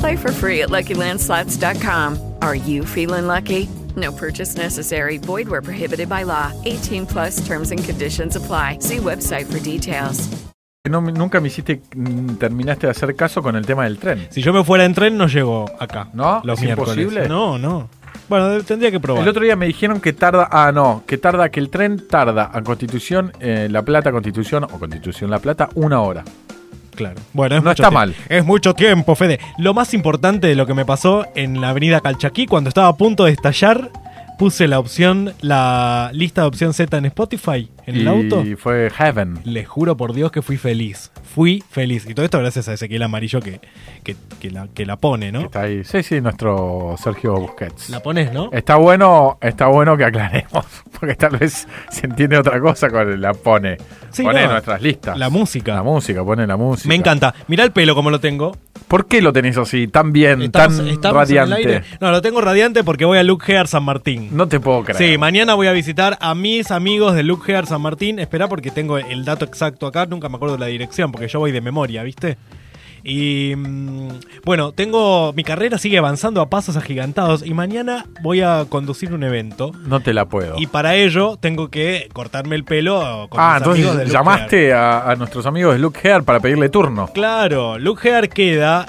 Play for free at LuckyLandSlots.com. Are you feeling lucky? No purchase necessary. Void where prohibited by law. 18 plus terms and conditions apply. See website for details. no, nunca me hiciste, mm, terminaste de hacer caso con el tema del tren. Si yo me fuera en tren no llego acá. ¿No? Los ¿Es miércoles. imposible? No, no. Bueno, tendría que probar. El otro día me dijeron que tarda, ah no, que tarda, que el tren tarda a Constitución, eh, La Plata, Constitución o Constitución La Plata, una hora. Claro. Bueno, es No mucho está mal. Es mucho tiempo, Fede. Lo más importante de lo que me pasó en la avenida Calchaquí, cuando estaba a punto de estallar, puse la opción, la lista de opción Z en Spotify, en el y auto. fue Heaven. Les juro por Dios que fui feliz. Fui feliz. Y todo esto gracias a Ezequiel Amarillo que, que, que la, que la pone, ¿no? Está ahí. Sí, sí, nuestro Sergio Busquets. La pones, ¿no? Está bueno, está bueno que aclaremos, <laughs> porque tal vez se entiende otra cosa con la pone. Sí, pone no. nuestras listas. La música. La música, pone la música. Me encanta. Mirá el pelo como lo tengo. ¿Por qué lo tenés así, tan bien, Estamos- tan estamos radiante? No, lo tengo radiante porque voy a Luke Hair San Martín. No te puedo creer. Sí, mañana voy a visitar a mis amigos de Luke Hair San Martín. Espera porque tengo el dato exacto acá, nunca me acuerdo de la dirección porque yo voy de memoria, ¿viste? Y mm, bueno, tengo mi carrera sigue avanzando a pasos agigantados y mañana voy a conducir un evento No te la puedo. y para ello tengo que cortarme el pelo con ah, mis amigos de entonces Luke llamaste a, a nuestros amigos de Look Hair para pedirle turno. Claro, Luke Hair queda.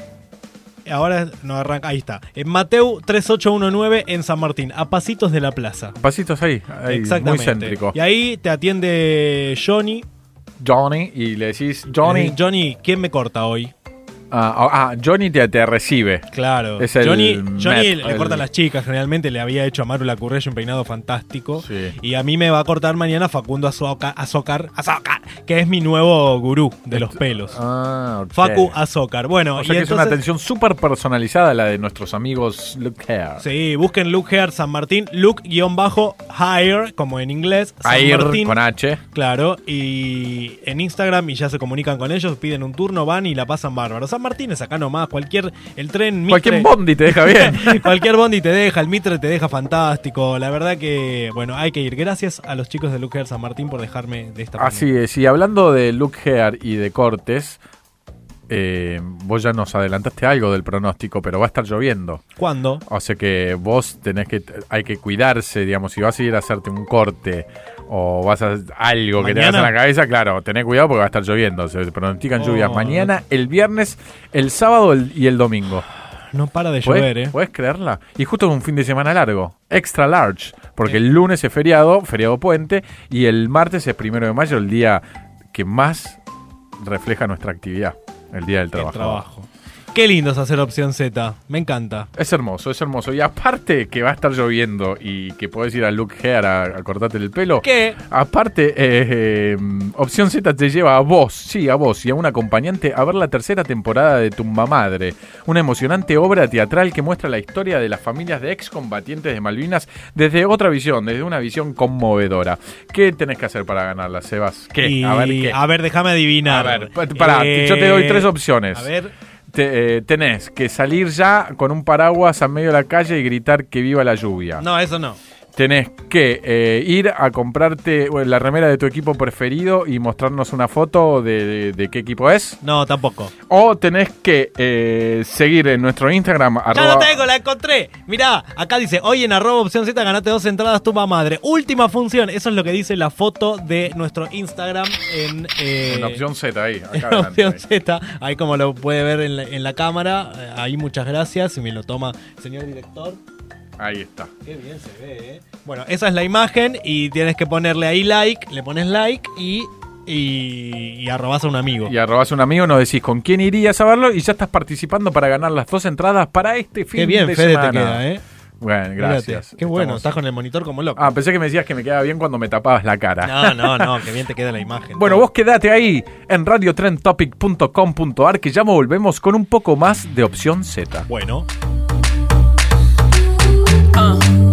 Ahora no arranca. Ahí está. En Mateu 3819 en San Martín, a pasitos de la plaza. Pasitos ahí, ahí muy Exactamente. céntrico. Y ahí te atiende Johnny. Johnny, y le decís, Johnny. Eh, Johnny, ¿quién me corta hoy? Ah, ah, Johnny te, te recibe. Claro. Es el Johnny, Johnny Met, le el- corta a las chicas, generalmente le había hecho a Maru Lacurrello un peinado fantástico. Y a mí me va a cortar mañana Facundo Azócar, Azócar, Azócar, que es mi nuevo gurú de los pelos. Ah, ok. Facu Azócar. Bueno, O sea y que es una atención súper personalizada la de nuestros amigos Look Hair. Sí, busquen Luke Hair San Martín, Luke-Hire, como en inglés, San Air Martín. con H. Claro, y en Instagram y ya se comunican con ellos, piden un turno, van y la pasan bárbaro. San Martín es acá nomás, cualquier, el tren Mitre- Cualquier bondi te deja bien. <laughs> cualquier bondi te deja, el Mitre te deja fantástico. La verdad que, bueno, hay que ir. Gracias a los chicos de Luke Hair San Martín por dejarme de esta manera. Así es, y hablando de Look Hair y de cortes, eh, vos ya nos adelantaste algo del pronóstico, pero va a estar lloviendo. ¿Cuándo? O sea que vos tenés que, hay que cuidarse, digamos, si vas a ir a hacerte un corte o vas a algo que te hagas en la cabeza, claro, tenés cuidado porque va a estar lloviendo. Se pronostican lluvias Oh. mañana, el viernes, el sábado el- y el domingo. No para de ¿Puedes- llover, ¿eh? ¿Puedes creerla? Y justo en un fin de semana largo, extra large, porque el lunes es feriado, feriado puente, y el martes es primero de mayo, el día que más refleja nuestra actividad, el día del El trabajo. Qué lindo es hacer opción Z. Me encanta. Es hermoso, es hermoso. Y aparte que va a estar lloviendo y que podés ir a Look Hair a, a cortarte el pelo. ¿Qué? Aparte, eh, eh, Opción Z te lleva a vos, sí, a vos y a un acompañante a ver la tercera temporada de Tumba Madre. Una emocionante obra teatral que muestra la historia de las familias de excombatientes de Malvinas desde otra visión, desde una visión conmovedora. ¿Qué tenés que hacer para ganarla, Sebas? ¿Qué? Y- A ver, ¿qué? a ver, déjame adivinar. A ver, pa- pará, Eh, yo te doy tres opciones. A ver. Te- eh, tenés que salir ya con un paraguas a medio de la calle y gritar que viva la lluvia. No, eso no. Tenés que eh, ir a comprarte bueno, la remera de tu equipo preferido y mostrarnos una foto de, de- de qué equipo es. No, tampoco. O tenés que eh, seguir en nuestro Instagram. Ya arroba- lo tengo, la encontré. Mirá, acá dice, hoy en arroba opción Z ganate dos entradas tumba madre. Última función. Eso es lo que dice la foto de nuestro Instagram en... eh, en opción Z ahí. Acá en adelante, opción ahí. Z. Ahí como lo puede ver en la, en la cámara. Eh, Ahí muchas gracias. Si me lo toma el señor director. Ahí está. Qué bien se ve, ¿eh? Bueno, esa es la imagen y tienes que ponerle ahí like, le pones like y, y, y arrobas a un amigo. Y arrobas a un amigo, nos decís con quién irías a verlo y ya estás participando para ganar las dos entradas para este fin Qué bien, de Fede, semana. te queda, ¿eh? Bueno, gracias. Qué bueno, Estamos- estás con el monitor como loco. Ah, pensé que me decías que me quedaba bien cuando me tapabas la cara. No, no, no, que bien te queda la imagen. Bueno, vos quedate ahí en radiotrendtopic.com.ar que ya volvemos con un poco más de opción Z. Bueno. Uh.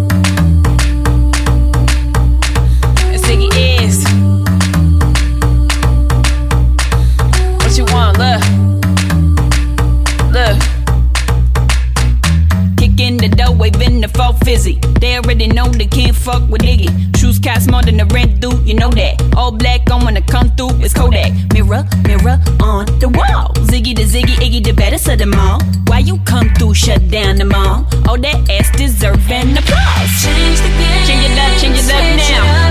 Door, waving the full fizzy. They already know they can't fuck with Iggy. Shoes cost more than the rent due, you know that. All black on when I come through, it's Kodak. Mirror, mirror on the wall. Ziggy the Ziggy, Iggy the baddest of them all. Why you come through, shut down the mall? All that ass deserve an applause. Change the game. Change it up, change it up now.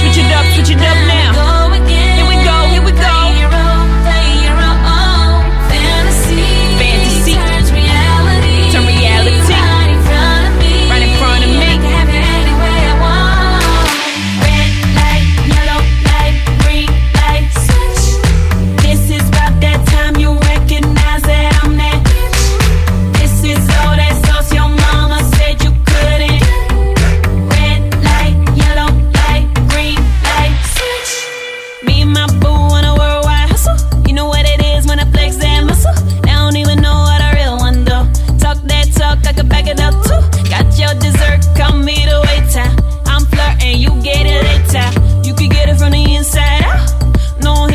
Switch it up, switch it up now. Get it later. You can get it from the inside out. No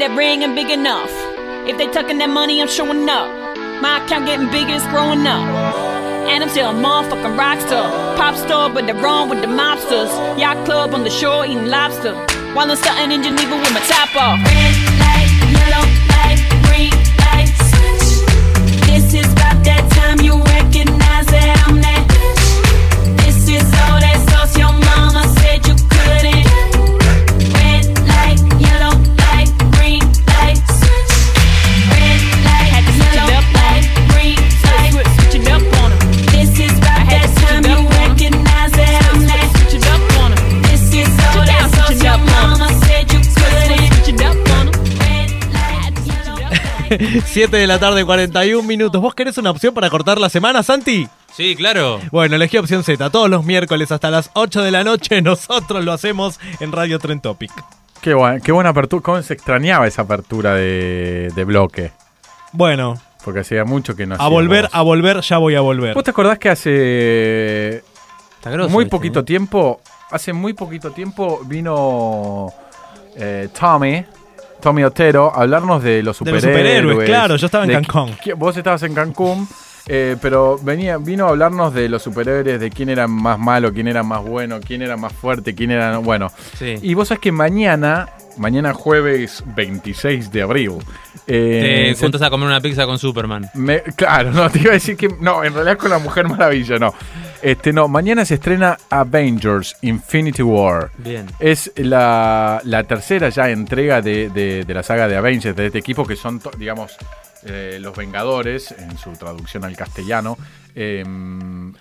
that ring ain't big enough. If they tucking that money, I'm showing up. My account getting bigger, it's growing up. And I'm still a motherfucking rock star. Pop star, but they're wrong with the mobsters. Yacht club on the shore eating lobster. While I'm starting in Geneva with my top off. Red light, yellow light, <laughs> 7 de la tarde, 41 minutos. ¿Vos querés una opción para cortar la semana, Santi? Sí, claro. Bueno, elegí opción Z. Todos los miércoles hasta las 8 de la noche <laughs> nosotros lo hacemos en Radio Tren Topic. Qué, buena, qué buena apertura. ¿Cómo se extrañaba esa apertura de, de bloque? Bueno, Porque hacía mucho que no a hacíamos. volver, a volver, ya voy a volver. ¿Vos te acordás que hace grosso muy poquito ¿eh? tiempo, hace muy poquito tiempo vino eh, Tommy Tommy Otero, hablarnos de los De los superhéroes. superhéroes, claro, yo estaba en Cancún. Vos estabas en Cancún, eh, pero venía, vino a hablarnos de los superhéroes, de quién era más malo, quién era más bueno, quién era más fuerte, quién era. Bueno. Sí. Y vos sabés que mañana, mañana jueves 26 de abril. eh, Te juntas a comer una pizza con Superman. me- claro, no, te iba a decir que. No, en realidad con la Mujer Maravilla, no. Este, no, mañana se estrena Avengers Infinity War. Bien. Es la, la tercera ya entrega de, de- de la saga de Avengers, de este equipo que son, digamos, eh, los Vengadores, en su traducción al castellano. Eh,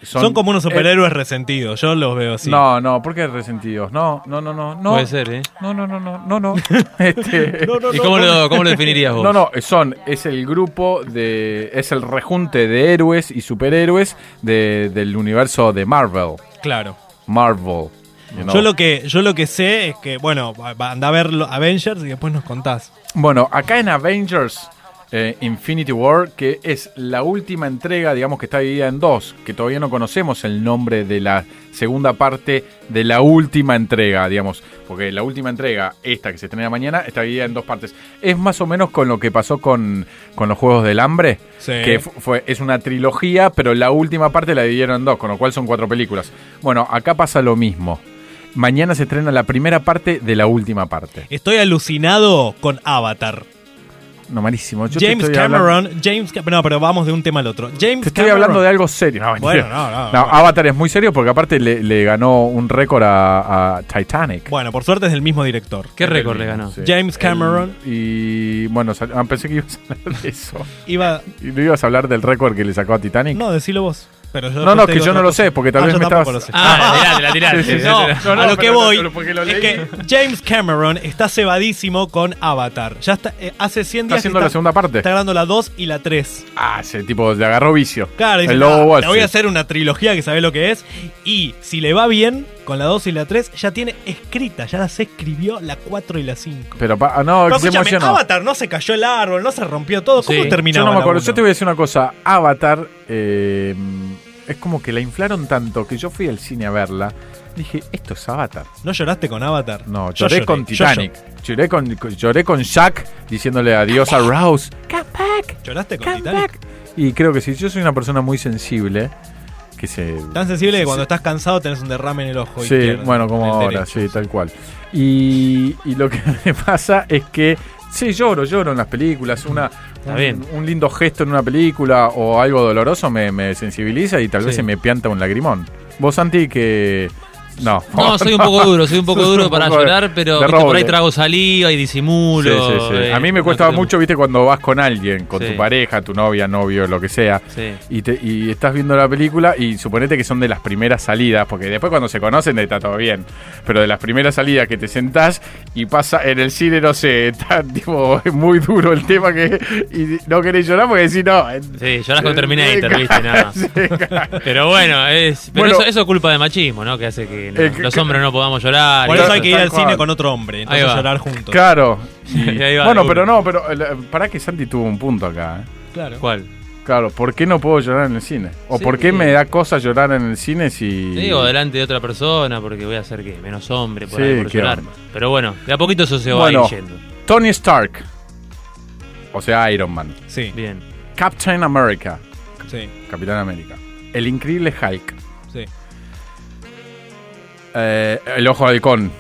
Son, como unos eh, superhéroes resentidos, yo los veo así. No, no, ¿por qué resentidos? No, no, no, no. no. Puede ser, ¿eh? No, no, no, no, no, no. <laughs> Este- ¿Y cómo, lo, cómo lo definirías vos? No, no, son, es el grupo de, es el rejunte de héroes y superhéroes de- del universo de Marvel. Claro. Marvel. you know. Yo lo que yo lo que sé es que, bueno, anda a ver Avengers y después nos contás. Bueno, acá en Avengers eh, Infinity War, que es la última entrega, digamos que está dividida en dos, que todavía no conocemos el nombre de la segunda parte de la última entrega, digamos, porque la última entrega, esta que se estrena mañana, está dividida en dos partes. Es más o menos con lo que pasó con, con los Juegos del Hambre, Sí. que fu- fue, es una trilogía, pero la última parte la dividieron en dos, con lo cual son cuatro películas. Bueno, acá pasa lo mismo. Mañana se estrena la primera parte de la última parte. Estoy alucinado con Avatar. No, malísimo. Yo te James hablando- Cameron, James Ca- no, pero vamos de un tema al otro. James Te estoy Cameron- hablando de algo serio. No, mentira. Bueno, no, no, no. Avatar es muy serio porque aparte le, le ganó un récord a, a Titanic. Bueno, por suerte es del mismo director. ¿Qué récord le ganó? Sí. James Cameron. El- y bueno, sal- ah, pensé que ibas a hablar de eso. Iba. ¿Y no ibas a hablar del récord que le sacó a Titanic? No, decilo vos. Pero yo No, no, que yo no lo sé, porque tal Ah, vez me estabas- lo sé. Ah, la tiraste, la tiraste. Sí, sí, sí, no, sí. No, a lo que voy lo es que James Cameron está cebadísimo con Avatar. Ya está, eh, hace 100 Está días. haciendo que la segunda parte. Está grabando la 2 y la 3. Ah, ese tipo le agarró vicio. Claro, dice, el lobo "Ah, Wall te voy a hacer una trilogía que sabe lo que es. Y si le va bien con la 2 y la 3, ya tiene escrita, ya las escribió la 4 y la 5. Pero pa- ah, no, Pero se escúchame, emocionó. Avatar no se cayó el árbol, no se rompió todo. ¿Cómo Sí. terminaba? Yo no me la acuerdo. uno? Yo te voy a decir una cosa. Avatar eh, es como que la inflaron tanto que yo fui al cine a verla. Dije, esto es Avatar. ¿No lloraste con Avatar? No, Yo lloré, lloré, con yo Titanic. Lloré con, con- lloré con Jack diciéndole adiós a Rose. ¿Lloraste con Titanic? Y creo que sí, yo soy una persona muy sensible. Que se. Tan sensible que cuando estás cansado tenés un derrame en el ojo. Sí, izquierdo, bueno, como ahora, derecho. sí, tal cual. Y, y lo que <laughs> me pasa es que, sí, lloro, lloro en las películas. Una, un, bien. un lindo gesto en una película o algo doloroso me, me sensibiliza y tal vez se me pianta un lagrimón. Vos, Santi, que... No, No, soy un poco duro, soy un poco <laughs> duro un para poco de- llorar, pero de viste, por ahí trago saliva y disimulo. Sí, sí, sí. eh, A mí me cuesta mucho, viste, cuando vas con alguien, con tu pareja, tu novia, novio, lo que sea, y, te- y estás viendo la película y suponete que son de las primeras salidas, porque después cuando se conocen está todo bien, pero de las primeras salidas que te sentás y pasa en el cine, no sé, está <laughs> tipo es muy duro el tema que y no querés llorar porque decís no. Sí, llorás con Terminator, viste, nada. <laughs> Pero bueno, es, pero Bueno. eso, eso es culpa de machismo, ¿no? Que hace que no- Eh, que- los hombres no podamos llorar. Por eso hay que ir al cine con otro hombre, Ahí entonces va. llorar juntos. Claro. Y ahí va, <laughs> bueno, pero no, pero eh, para que Santi tuvo un punto acá. ¿eh? Claro. ¿Cuál? Claro, ¿por qué no puedo llorar en el cine? ¿O Sí. por qué me da cosa llorar en el cine si... Te digo delante de otra persona porque voy a ser que menos hombre por Sí, ahí por llorar. onda. Pero bueno, de a poquito eso se va Bueno, yendo. Tony Stark. O sea, Iron Man. Sí, Bien. Captain America. sí, Capitán América. El increíble Hulk. Eh, el ojo de halcón.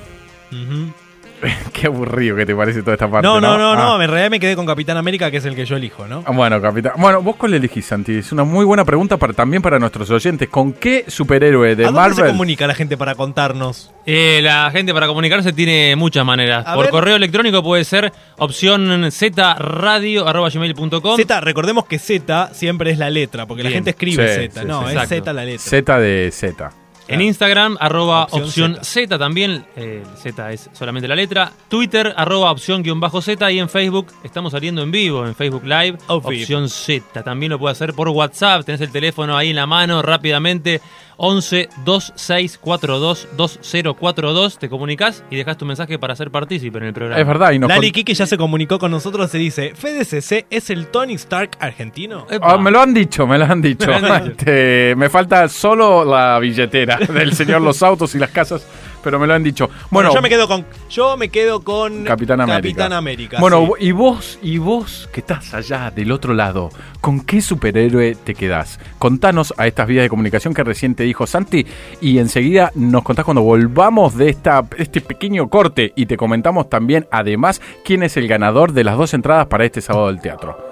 <laughs> Qué aburrido que te parece toda esta parte. No, no, no, no, Ah. en realidad me quedé con Capitán América, que es el que yo elijo, ¿no? Ah, Bueno, capitán. Bueno, ¿vos cuál elegís, Santi? Es una muy buena pregunta para, también para nuestros oyentes. ¿Con qué superhéroe de ¿A dónde se Marvel? comunica la gente para contarnos? Eh, la gente para comunicarse tiene muchas maneras. A Por ver. correo electrónico puede ser opción zradio.gmail.com. Z, recordemos que Z siempre es la letra, porque la gente escribe Sí, Z. sí, no, sí. es Exacto. Z la letra. Z de Z. En Instagram, arroba Opción opción, Z. Z. también. eh, Z es solamente la letra. Twitter, arroba opción guion bajo Z. Y en Facebook estamos saliendo en vivo, en Facebook Live. Opción Z. También lo puede hacer por WhatsApp. Tenés el teléfono ahí en la mano rápidamente. 11 2642 2042. Te comunicas y dejas tu mensaje para ser partícipe en el programa. Es verdad. Y nos Lali con- Kike ya se comunicó con nosotros, se dice, ¿FDCC es el Tony Stark argentino? Ah, me lo han dicho, me lo han <laughs> dicho. Me lo han dicho. Este, me falta solo la billetera <laughs> del señor los autos y las casas, pero me lo han dicho. Bueno, yo me quedo con yo me quedo con Capitán América. Capitán América bueno, y vos y vos que estás allá del otro lado, ¿con qué superhéroe te quedás? Contanos a estas vías de comunicación que recién te dijo Santi y enseguida nos contás cuando volvamos de esta este pequeño corte y te comentamos también además quién es el ganador de las dos entradas para este sábado del teatro.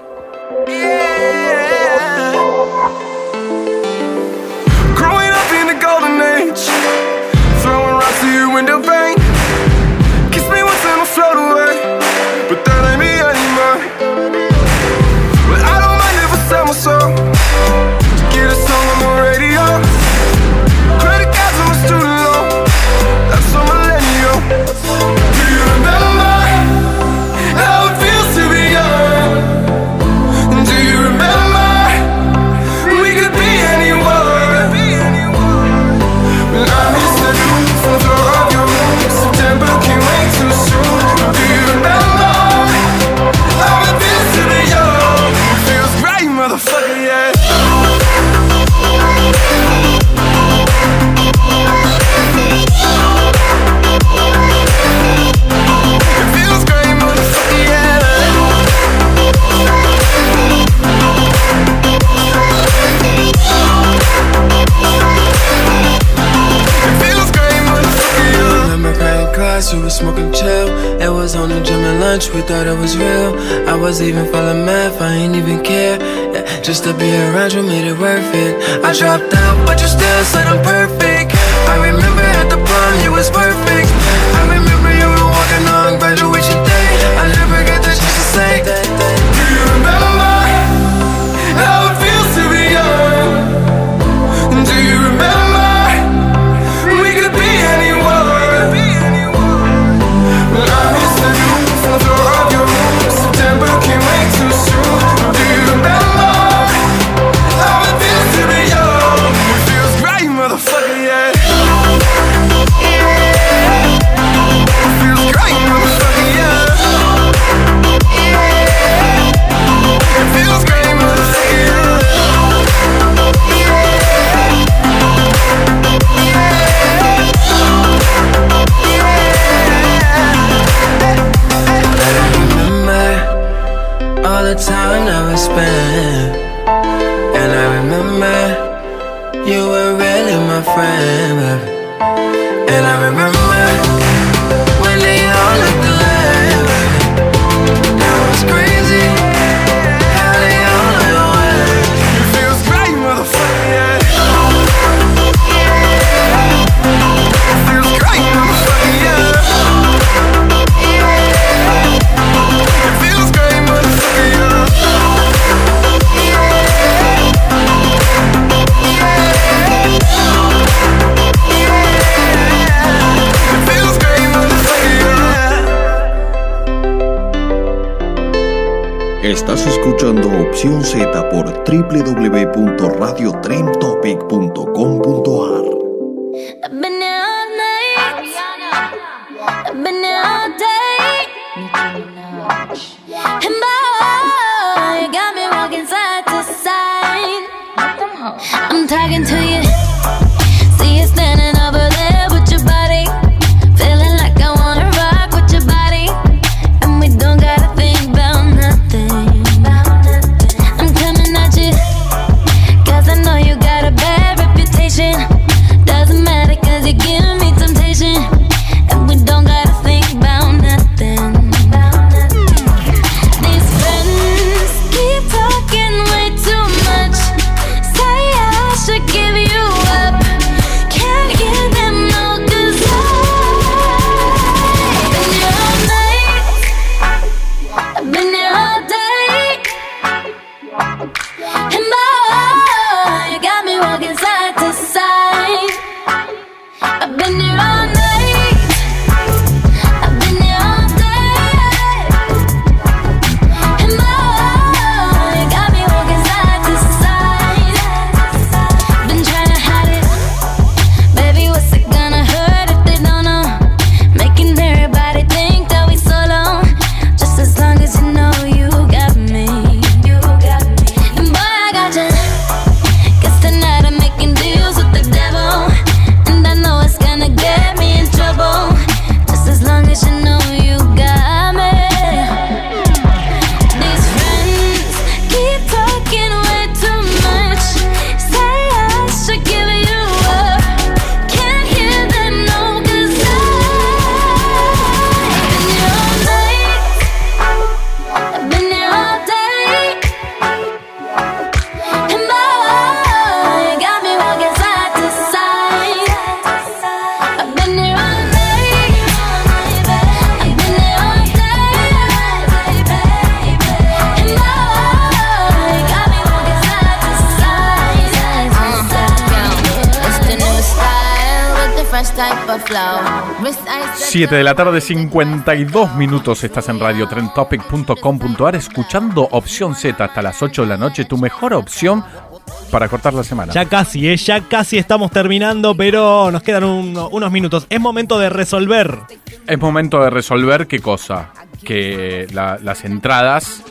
drop down 7 de la tarde, 52 minutos. Estás en radiotrendtopic.com.ar escuchando Opción Z hasta las 8 de la noche. Tu mejor opción para cortar la semana. Ya casi, ¿eh? ya casi estamos terminando, pero nos quedan un- unos minutos. Es momento de resolver. Es momento de resolver qué cosa. Que la- las entradas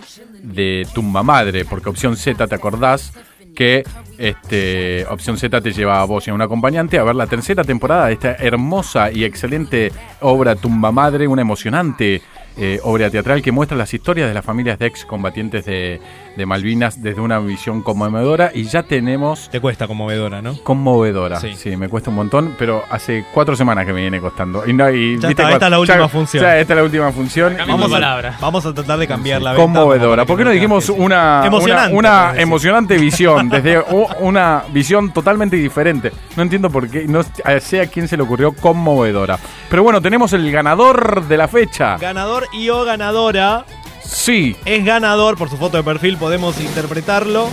de Tumba Madre, porque Opción Z, ¿te acordás? Que este, Opción Z te lleva a vos y a un acompañante a ver la tercera temporada de esta hermosa y excelente obra Tumba Madre, una emocionante eh, obra teatral que muestra las historias de las familias de excombatientes de, de Malvinas desde una visión conmovedora y ya tenemos... Te cuesta conmovedora, ¿no? Conmovedora, sí. Sí. me cuesta un montón, pero hace cuatro semanas que me viene costando. Y no, y, Ya ¿viste está, esta es la última ya- función. ya esta es la última función. Vamos a, vamos a tratar de cambiar la Conmovedora. ¿Por qué no dijimos una, Emocionante, una emocionante visión? <laughs> Desde una visión totalmente diferente. No entiendo por qué, no sé a quién se le ocurrió conmovedora. Pero bueno, tenemos el ganador de la fecha. Ganador y o ganadora. Sí. Es ganador, por su foto de perfil podemos interpretarlo.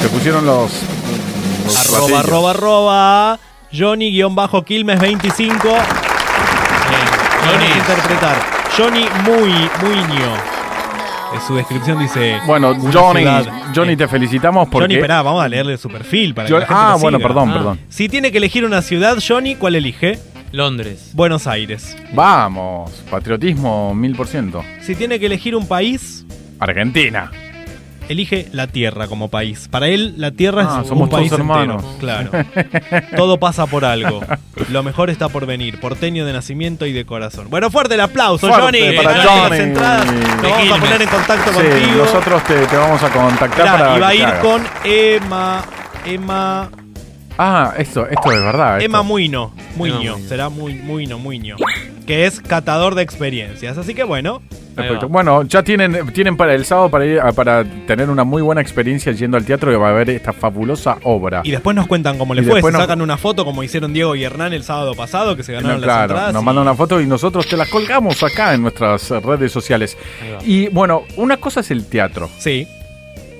Se pusieron los. los Arroba, ratillos. arroba, arroba. Johnny-25. Johnny. interpretar. Johnny Muy, Muiño. En su descripción dice. Bueno, Johnny, ciudad. Johnny, te felicitamos porque. Johnny, esperá, vamos a leerle su perfil para Yo- que la gente ah, lo bueno, siga. perdón, perdón. Si tiene que elegir una ciudad, Johnny, ¿cuál elige? Londres. Buenos Aires. Vamos, patriotismo mil por ciento. Si tiene que elegir un país, Argentina. elige la Tierra como país. Para él, la Tierra Ah, es somos un país todos hermanos. entero. Claro. <laughs> Todo pasa por algo. Lo mejor está por venir. Porteño de nacimiento y de corazón. Bueno, fuerte el aplauso, Fuerte Johnny. para Johnny. Las entradas. Nos vamos a poner en contacto Sí, contigo. nosotros te, te vamos a contactar Mirá, para. y va a que ir hagas. con Emma. Emma. Ah, esto, esto es verdad. Emma esto. Muino. Muño. Muño. Será muy, Muino, Muño. Que es catador de experiencias. Así que bueno. Perfecto. Bueno, ya tienen, tienen para el sábado para ir para tener una muy buena experiencia yendo al teatro y va a ver esta fabulosa obra. Y después nos cuentan cómo les Y fue. Se después nos- sacan una foto como hicieron Diego y Hernán el sábado pasado, que se No, ganaron las claro, entradas. nos y- mandan una foto y nosotros te la colgamos acá en nuestras redes sociales. Y bueno, una cosa es el teatro. Sí.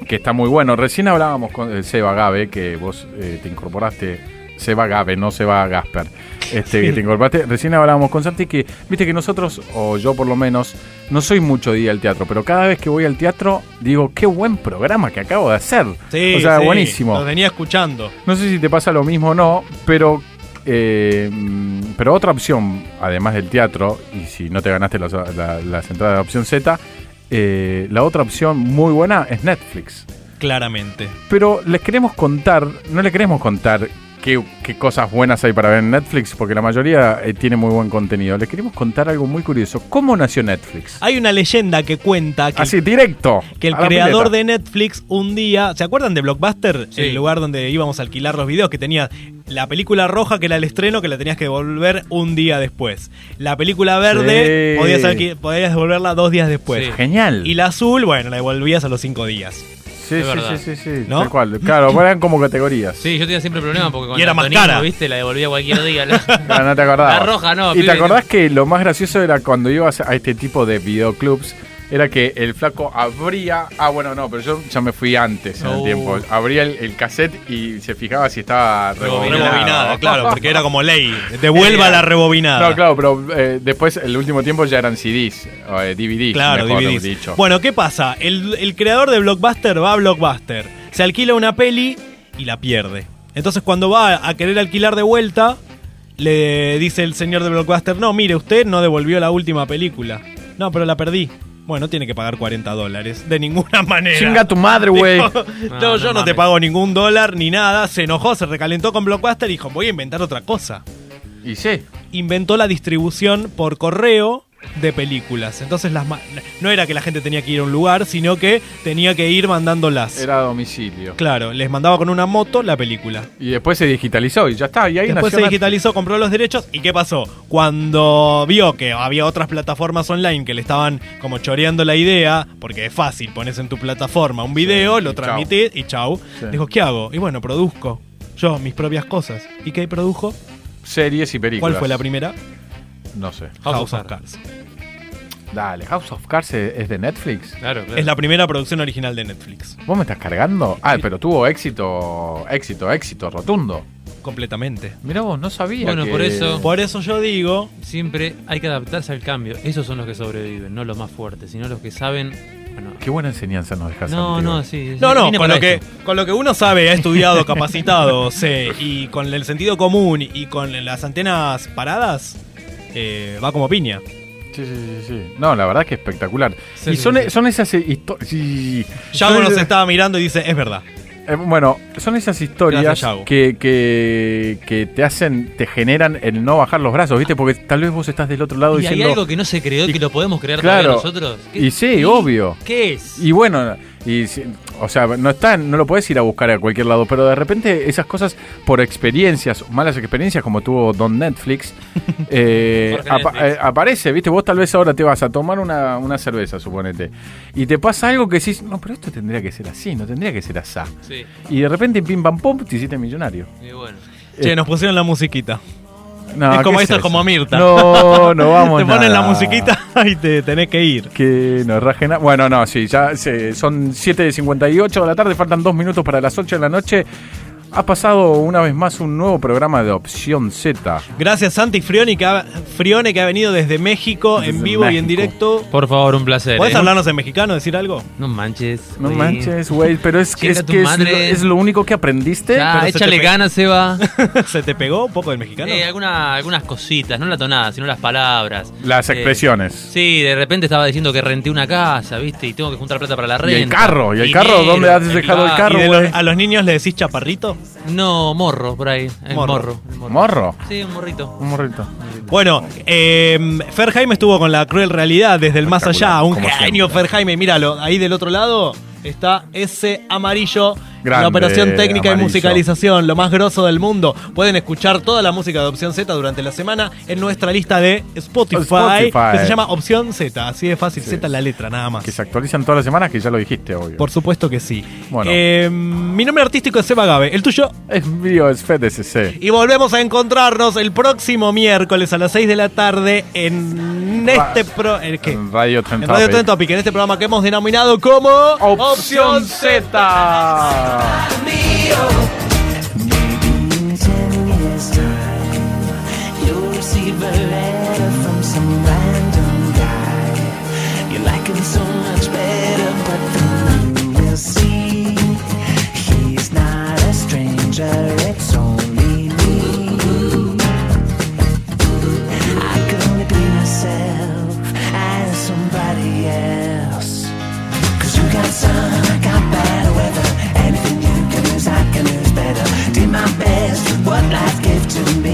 Que está muy bueno. Recién hablábamos con el Seba Gabe, que vos eh, te incorporaste. Seba Gabe, no Seba Gasper. Este, Sí. que te incorporaste. Recién hablábamos con Santi que, viste que nosotros, o yo por lo menos, no soy mucho de ir al teatro, pero cada vez que voy al teatro, digo, qué buen programa que acabo de hacer. Sí, o sea, sí, buenísimo. Lo venía escuchando. No sé si te pasa lo mismo o no, pero eh, pero otra opción, además del teatro, y si no te ganaste las, la- las entradas de la opción Z, eh, la otra opción muy buena es Netflix. Claramente. Pero les queremos contar, no les queremos contar qué, qué cosas buenas hay para ver en Netflix, porque la mayoría eh, tiene muy buen contenido. Les queremos contar algo muy curioso. ¿Cómo nació Netflix? Hay una leyenda que cuenta que, Así, directo. que el creador de Netflix un día. ¿Se acuerdan de Blockbuster? Sí. El lugar donde íbamos a alquilar los videos, que tenía la película roja, que era el estreno, que la tenías que devolver un día después. La película verde, Sí. podías, podías devolverla dos días después. Sí. Genial. Y la azul, bueno, la devolvías a los cinco días. Sí, sí, verdad. sí, sí, sí, ¿No? tal cual. Claro, eran como categorías. Sí, yo tenía siempre problemas porque con Y era más cara. ¿viste? La devolvía cualquier día. La, <laughs> Ah, no te acordabas. La roja, no. Y te acordás que lo más gracioso era cuando ibas a este tipo de videoclubs, era que el flaco abría. Ah, bueno, no, pero yo ya me fui antes en el Oh. tiempo. Abría el, el cassette y se fijaba si estaba rebobinado. Rebobinada, claro, porque era como ley. <laughs> Devuelva la rebobinada. No, claro, pero eh, después, el último tiempo ya eran CDs, o eh, DVDs. Claro, DVDs. dicho. Bueno, ¿qué pasa? El, el creador de Blockbuster va a Blockbuster, se alquila una peli y la pierde. Entonces cuando va a querer alquilar de vuelta, le dice el señor de Blockbuster, no, mire, usted no devolvió la última película. No, pero la perdí. Bueno, tiene que pagar 40 dólares. De ninguna <laughs> manera. Chinga tu madre, güey. No, No, yo no no te pago ningún dólar ni nada. Se enojó, se recalentó con Blockbuster y dijo, voy a inventar otra cosa. Y sí. Inventó la distribución por correo de películas. Entonces las no era que la gente tenía que ir a un lugar, sino que tenía que ir mandándolas. Era a domicilio. Claro, les mandaba con una moto la película. Y después se digitalizó y ya está. Y ahí Después nació se digitalizó, compró los derechos. ¿Y qué pasó? Cuando vio que había otras plataformas online que le estaban como choreando la idea, porque es fácil, pones en tu plataforma un video, Sí, lo transmitís y chau. Sí. Dijo, ¿qué hago? Y bueno, produzco. Yo, mis propias cosas. ¿Y qué produjo? Series y películas. ¿Cuál fue la primera? No sé. House, of Cards. Dale, House of Cards es de Netflix. Claro, claro. Es la primera producción original de Netflix. ¿Vos me estás cargando? Ah, pero tuvo éxito, éxito, éxito rotundo. Completamente. Mira vos, no sabía. Bueno, que- por eso. Por eso yo digo. Siempre hay que adaptarse al cambio. Esos son los que sobreviven, no los más fuertes, sino los que saben. Bueno, Qué buena enseñanza nos dejas. no, no, sí. sí, No, no, vine con para lo, que, con lo que uno sabe, ha estudiado, <laughs> capacitado, sé, y con el sentido común y con las antenas paradas, eh, va como piña. Sí, sí, sí, sí. No, la verdad que espectacular. Sí, y sí, son, sí. son esas historias. Ya uno se estaba mirando y dice, es verdad. Eh, bueno, son esas historias Yago. que, que, que te hacen, te generan el no bajar los brazos, ¿viste? Porque tal vez vos estás del otro lado ¿Y hay diciendo. algo que no se creó y que lo podemos crear Claro. nosotros? ¿Qué- Y sí, obvio. ¿Qué es? Y bueno, y, si- o sea, no está, no lo puedes ir a buscar a cualquier lado, pero de repente esas cosas por experiencias, malas experiencias como tuvo Don Netflix, <laughs> eh, Netflix. eh, aparece, ¿viste? Vos tal vez ahora te vas a tomar una, una cerveza, suponete, y te pasa algo que decís, no, pero esto tendría que ser así, no tendría que ser así. Sí. Y de repente, pim pam pum, te hiciste millonario. Y bueno. Che, Eh, nos pusieron la musiquita. No, es como ¿qué esto, es como Mirta. No, no <laughs> vamos Te ponen la musiquita <laughs> y te tenés que ir. Que nos rajen. a- Bueno, no, sí, ya se- son 7.58 de la tarde, faltan dos minutos para las 8 de la noche. Ha pasado una vez más un nuevo programa de Opción Z. Gracias Santi Frione que ha, Frione que ha venido desde México en vivo y en directo. Por favor, un placer. ¿Puedes ¿eh? hablarnos en mexicano, decir algo? No manches. No manches, güey, pero es que, es, que es, lo, madre. es lo único que aprendiste. Ya, Pero se échale pe- ganas, Seba. <laughs> ¿Se te pegó un poco el mexicano? Eh, alguna- algunas cositas, no la tonada, sino las palabras. Las Eh, expresiones. Sí, de repente estaba diciendo que renté una casa, ¿viste? Y tengo que juntar plata para la Y renta. el carro, y el carro, ¿dónde has dejado el carro, ¿Y ¿A los niños le decís chaparrito? No, morro, por ahí. El Morro. morro. el morro. ¿Morro? Sí, un morrito. Un morrito. Bueno, eh, Fer Jaime estuvo con la cruel realidad desde el más allá. Un genio Fer Jaime. Míralo, ahí del otro lado está ese amarillo. Grande, la operación técnica y musicalización, lo más grosso del mundo. Pueden escuchar toda la música de Opción Z durante la semana en nuestra lista de Spotify, Spotify. que se llama Opción Z. Así de fácil, Z la letra, nada más. Que se actualizan todas las semanas, que ya lo dijiste, obvio. Por supuesto que sí. Bueno. Eh, mi nombre artístico es Seba Gabe. ¿El tuyo? Es mío, es FedSC. Y volvemos a encontrarnos el próximo miércoles a las 6 de la tarde en este pro. ¿en qué? En Radio Trend En Radio Topic. Trend Topic, en este programa que hemos denominado como Opción Z. Wow. What life gave to me.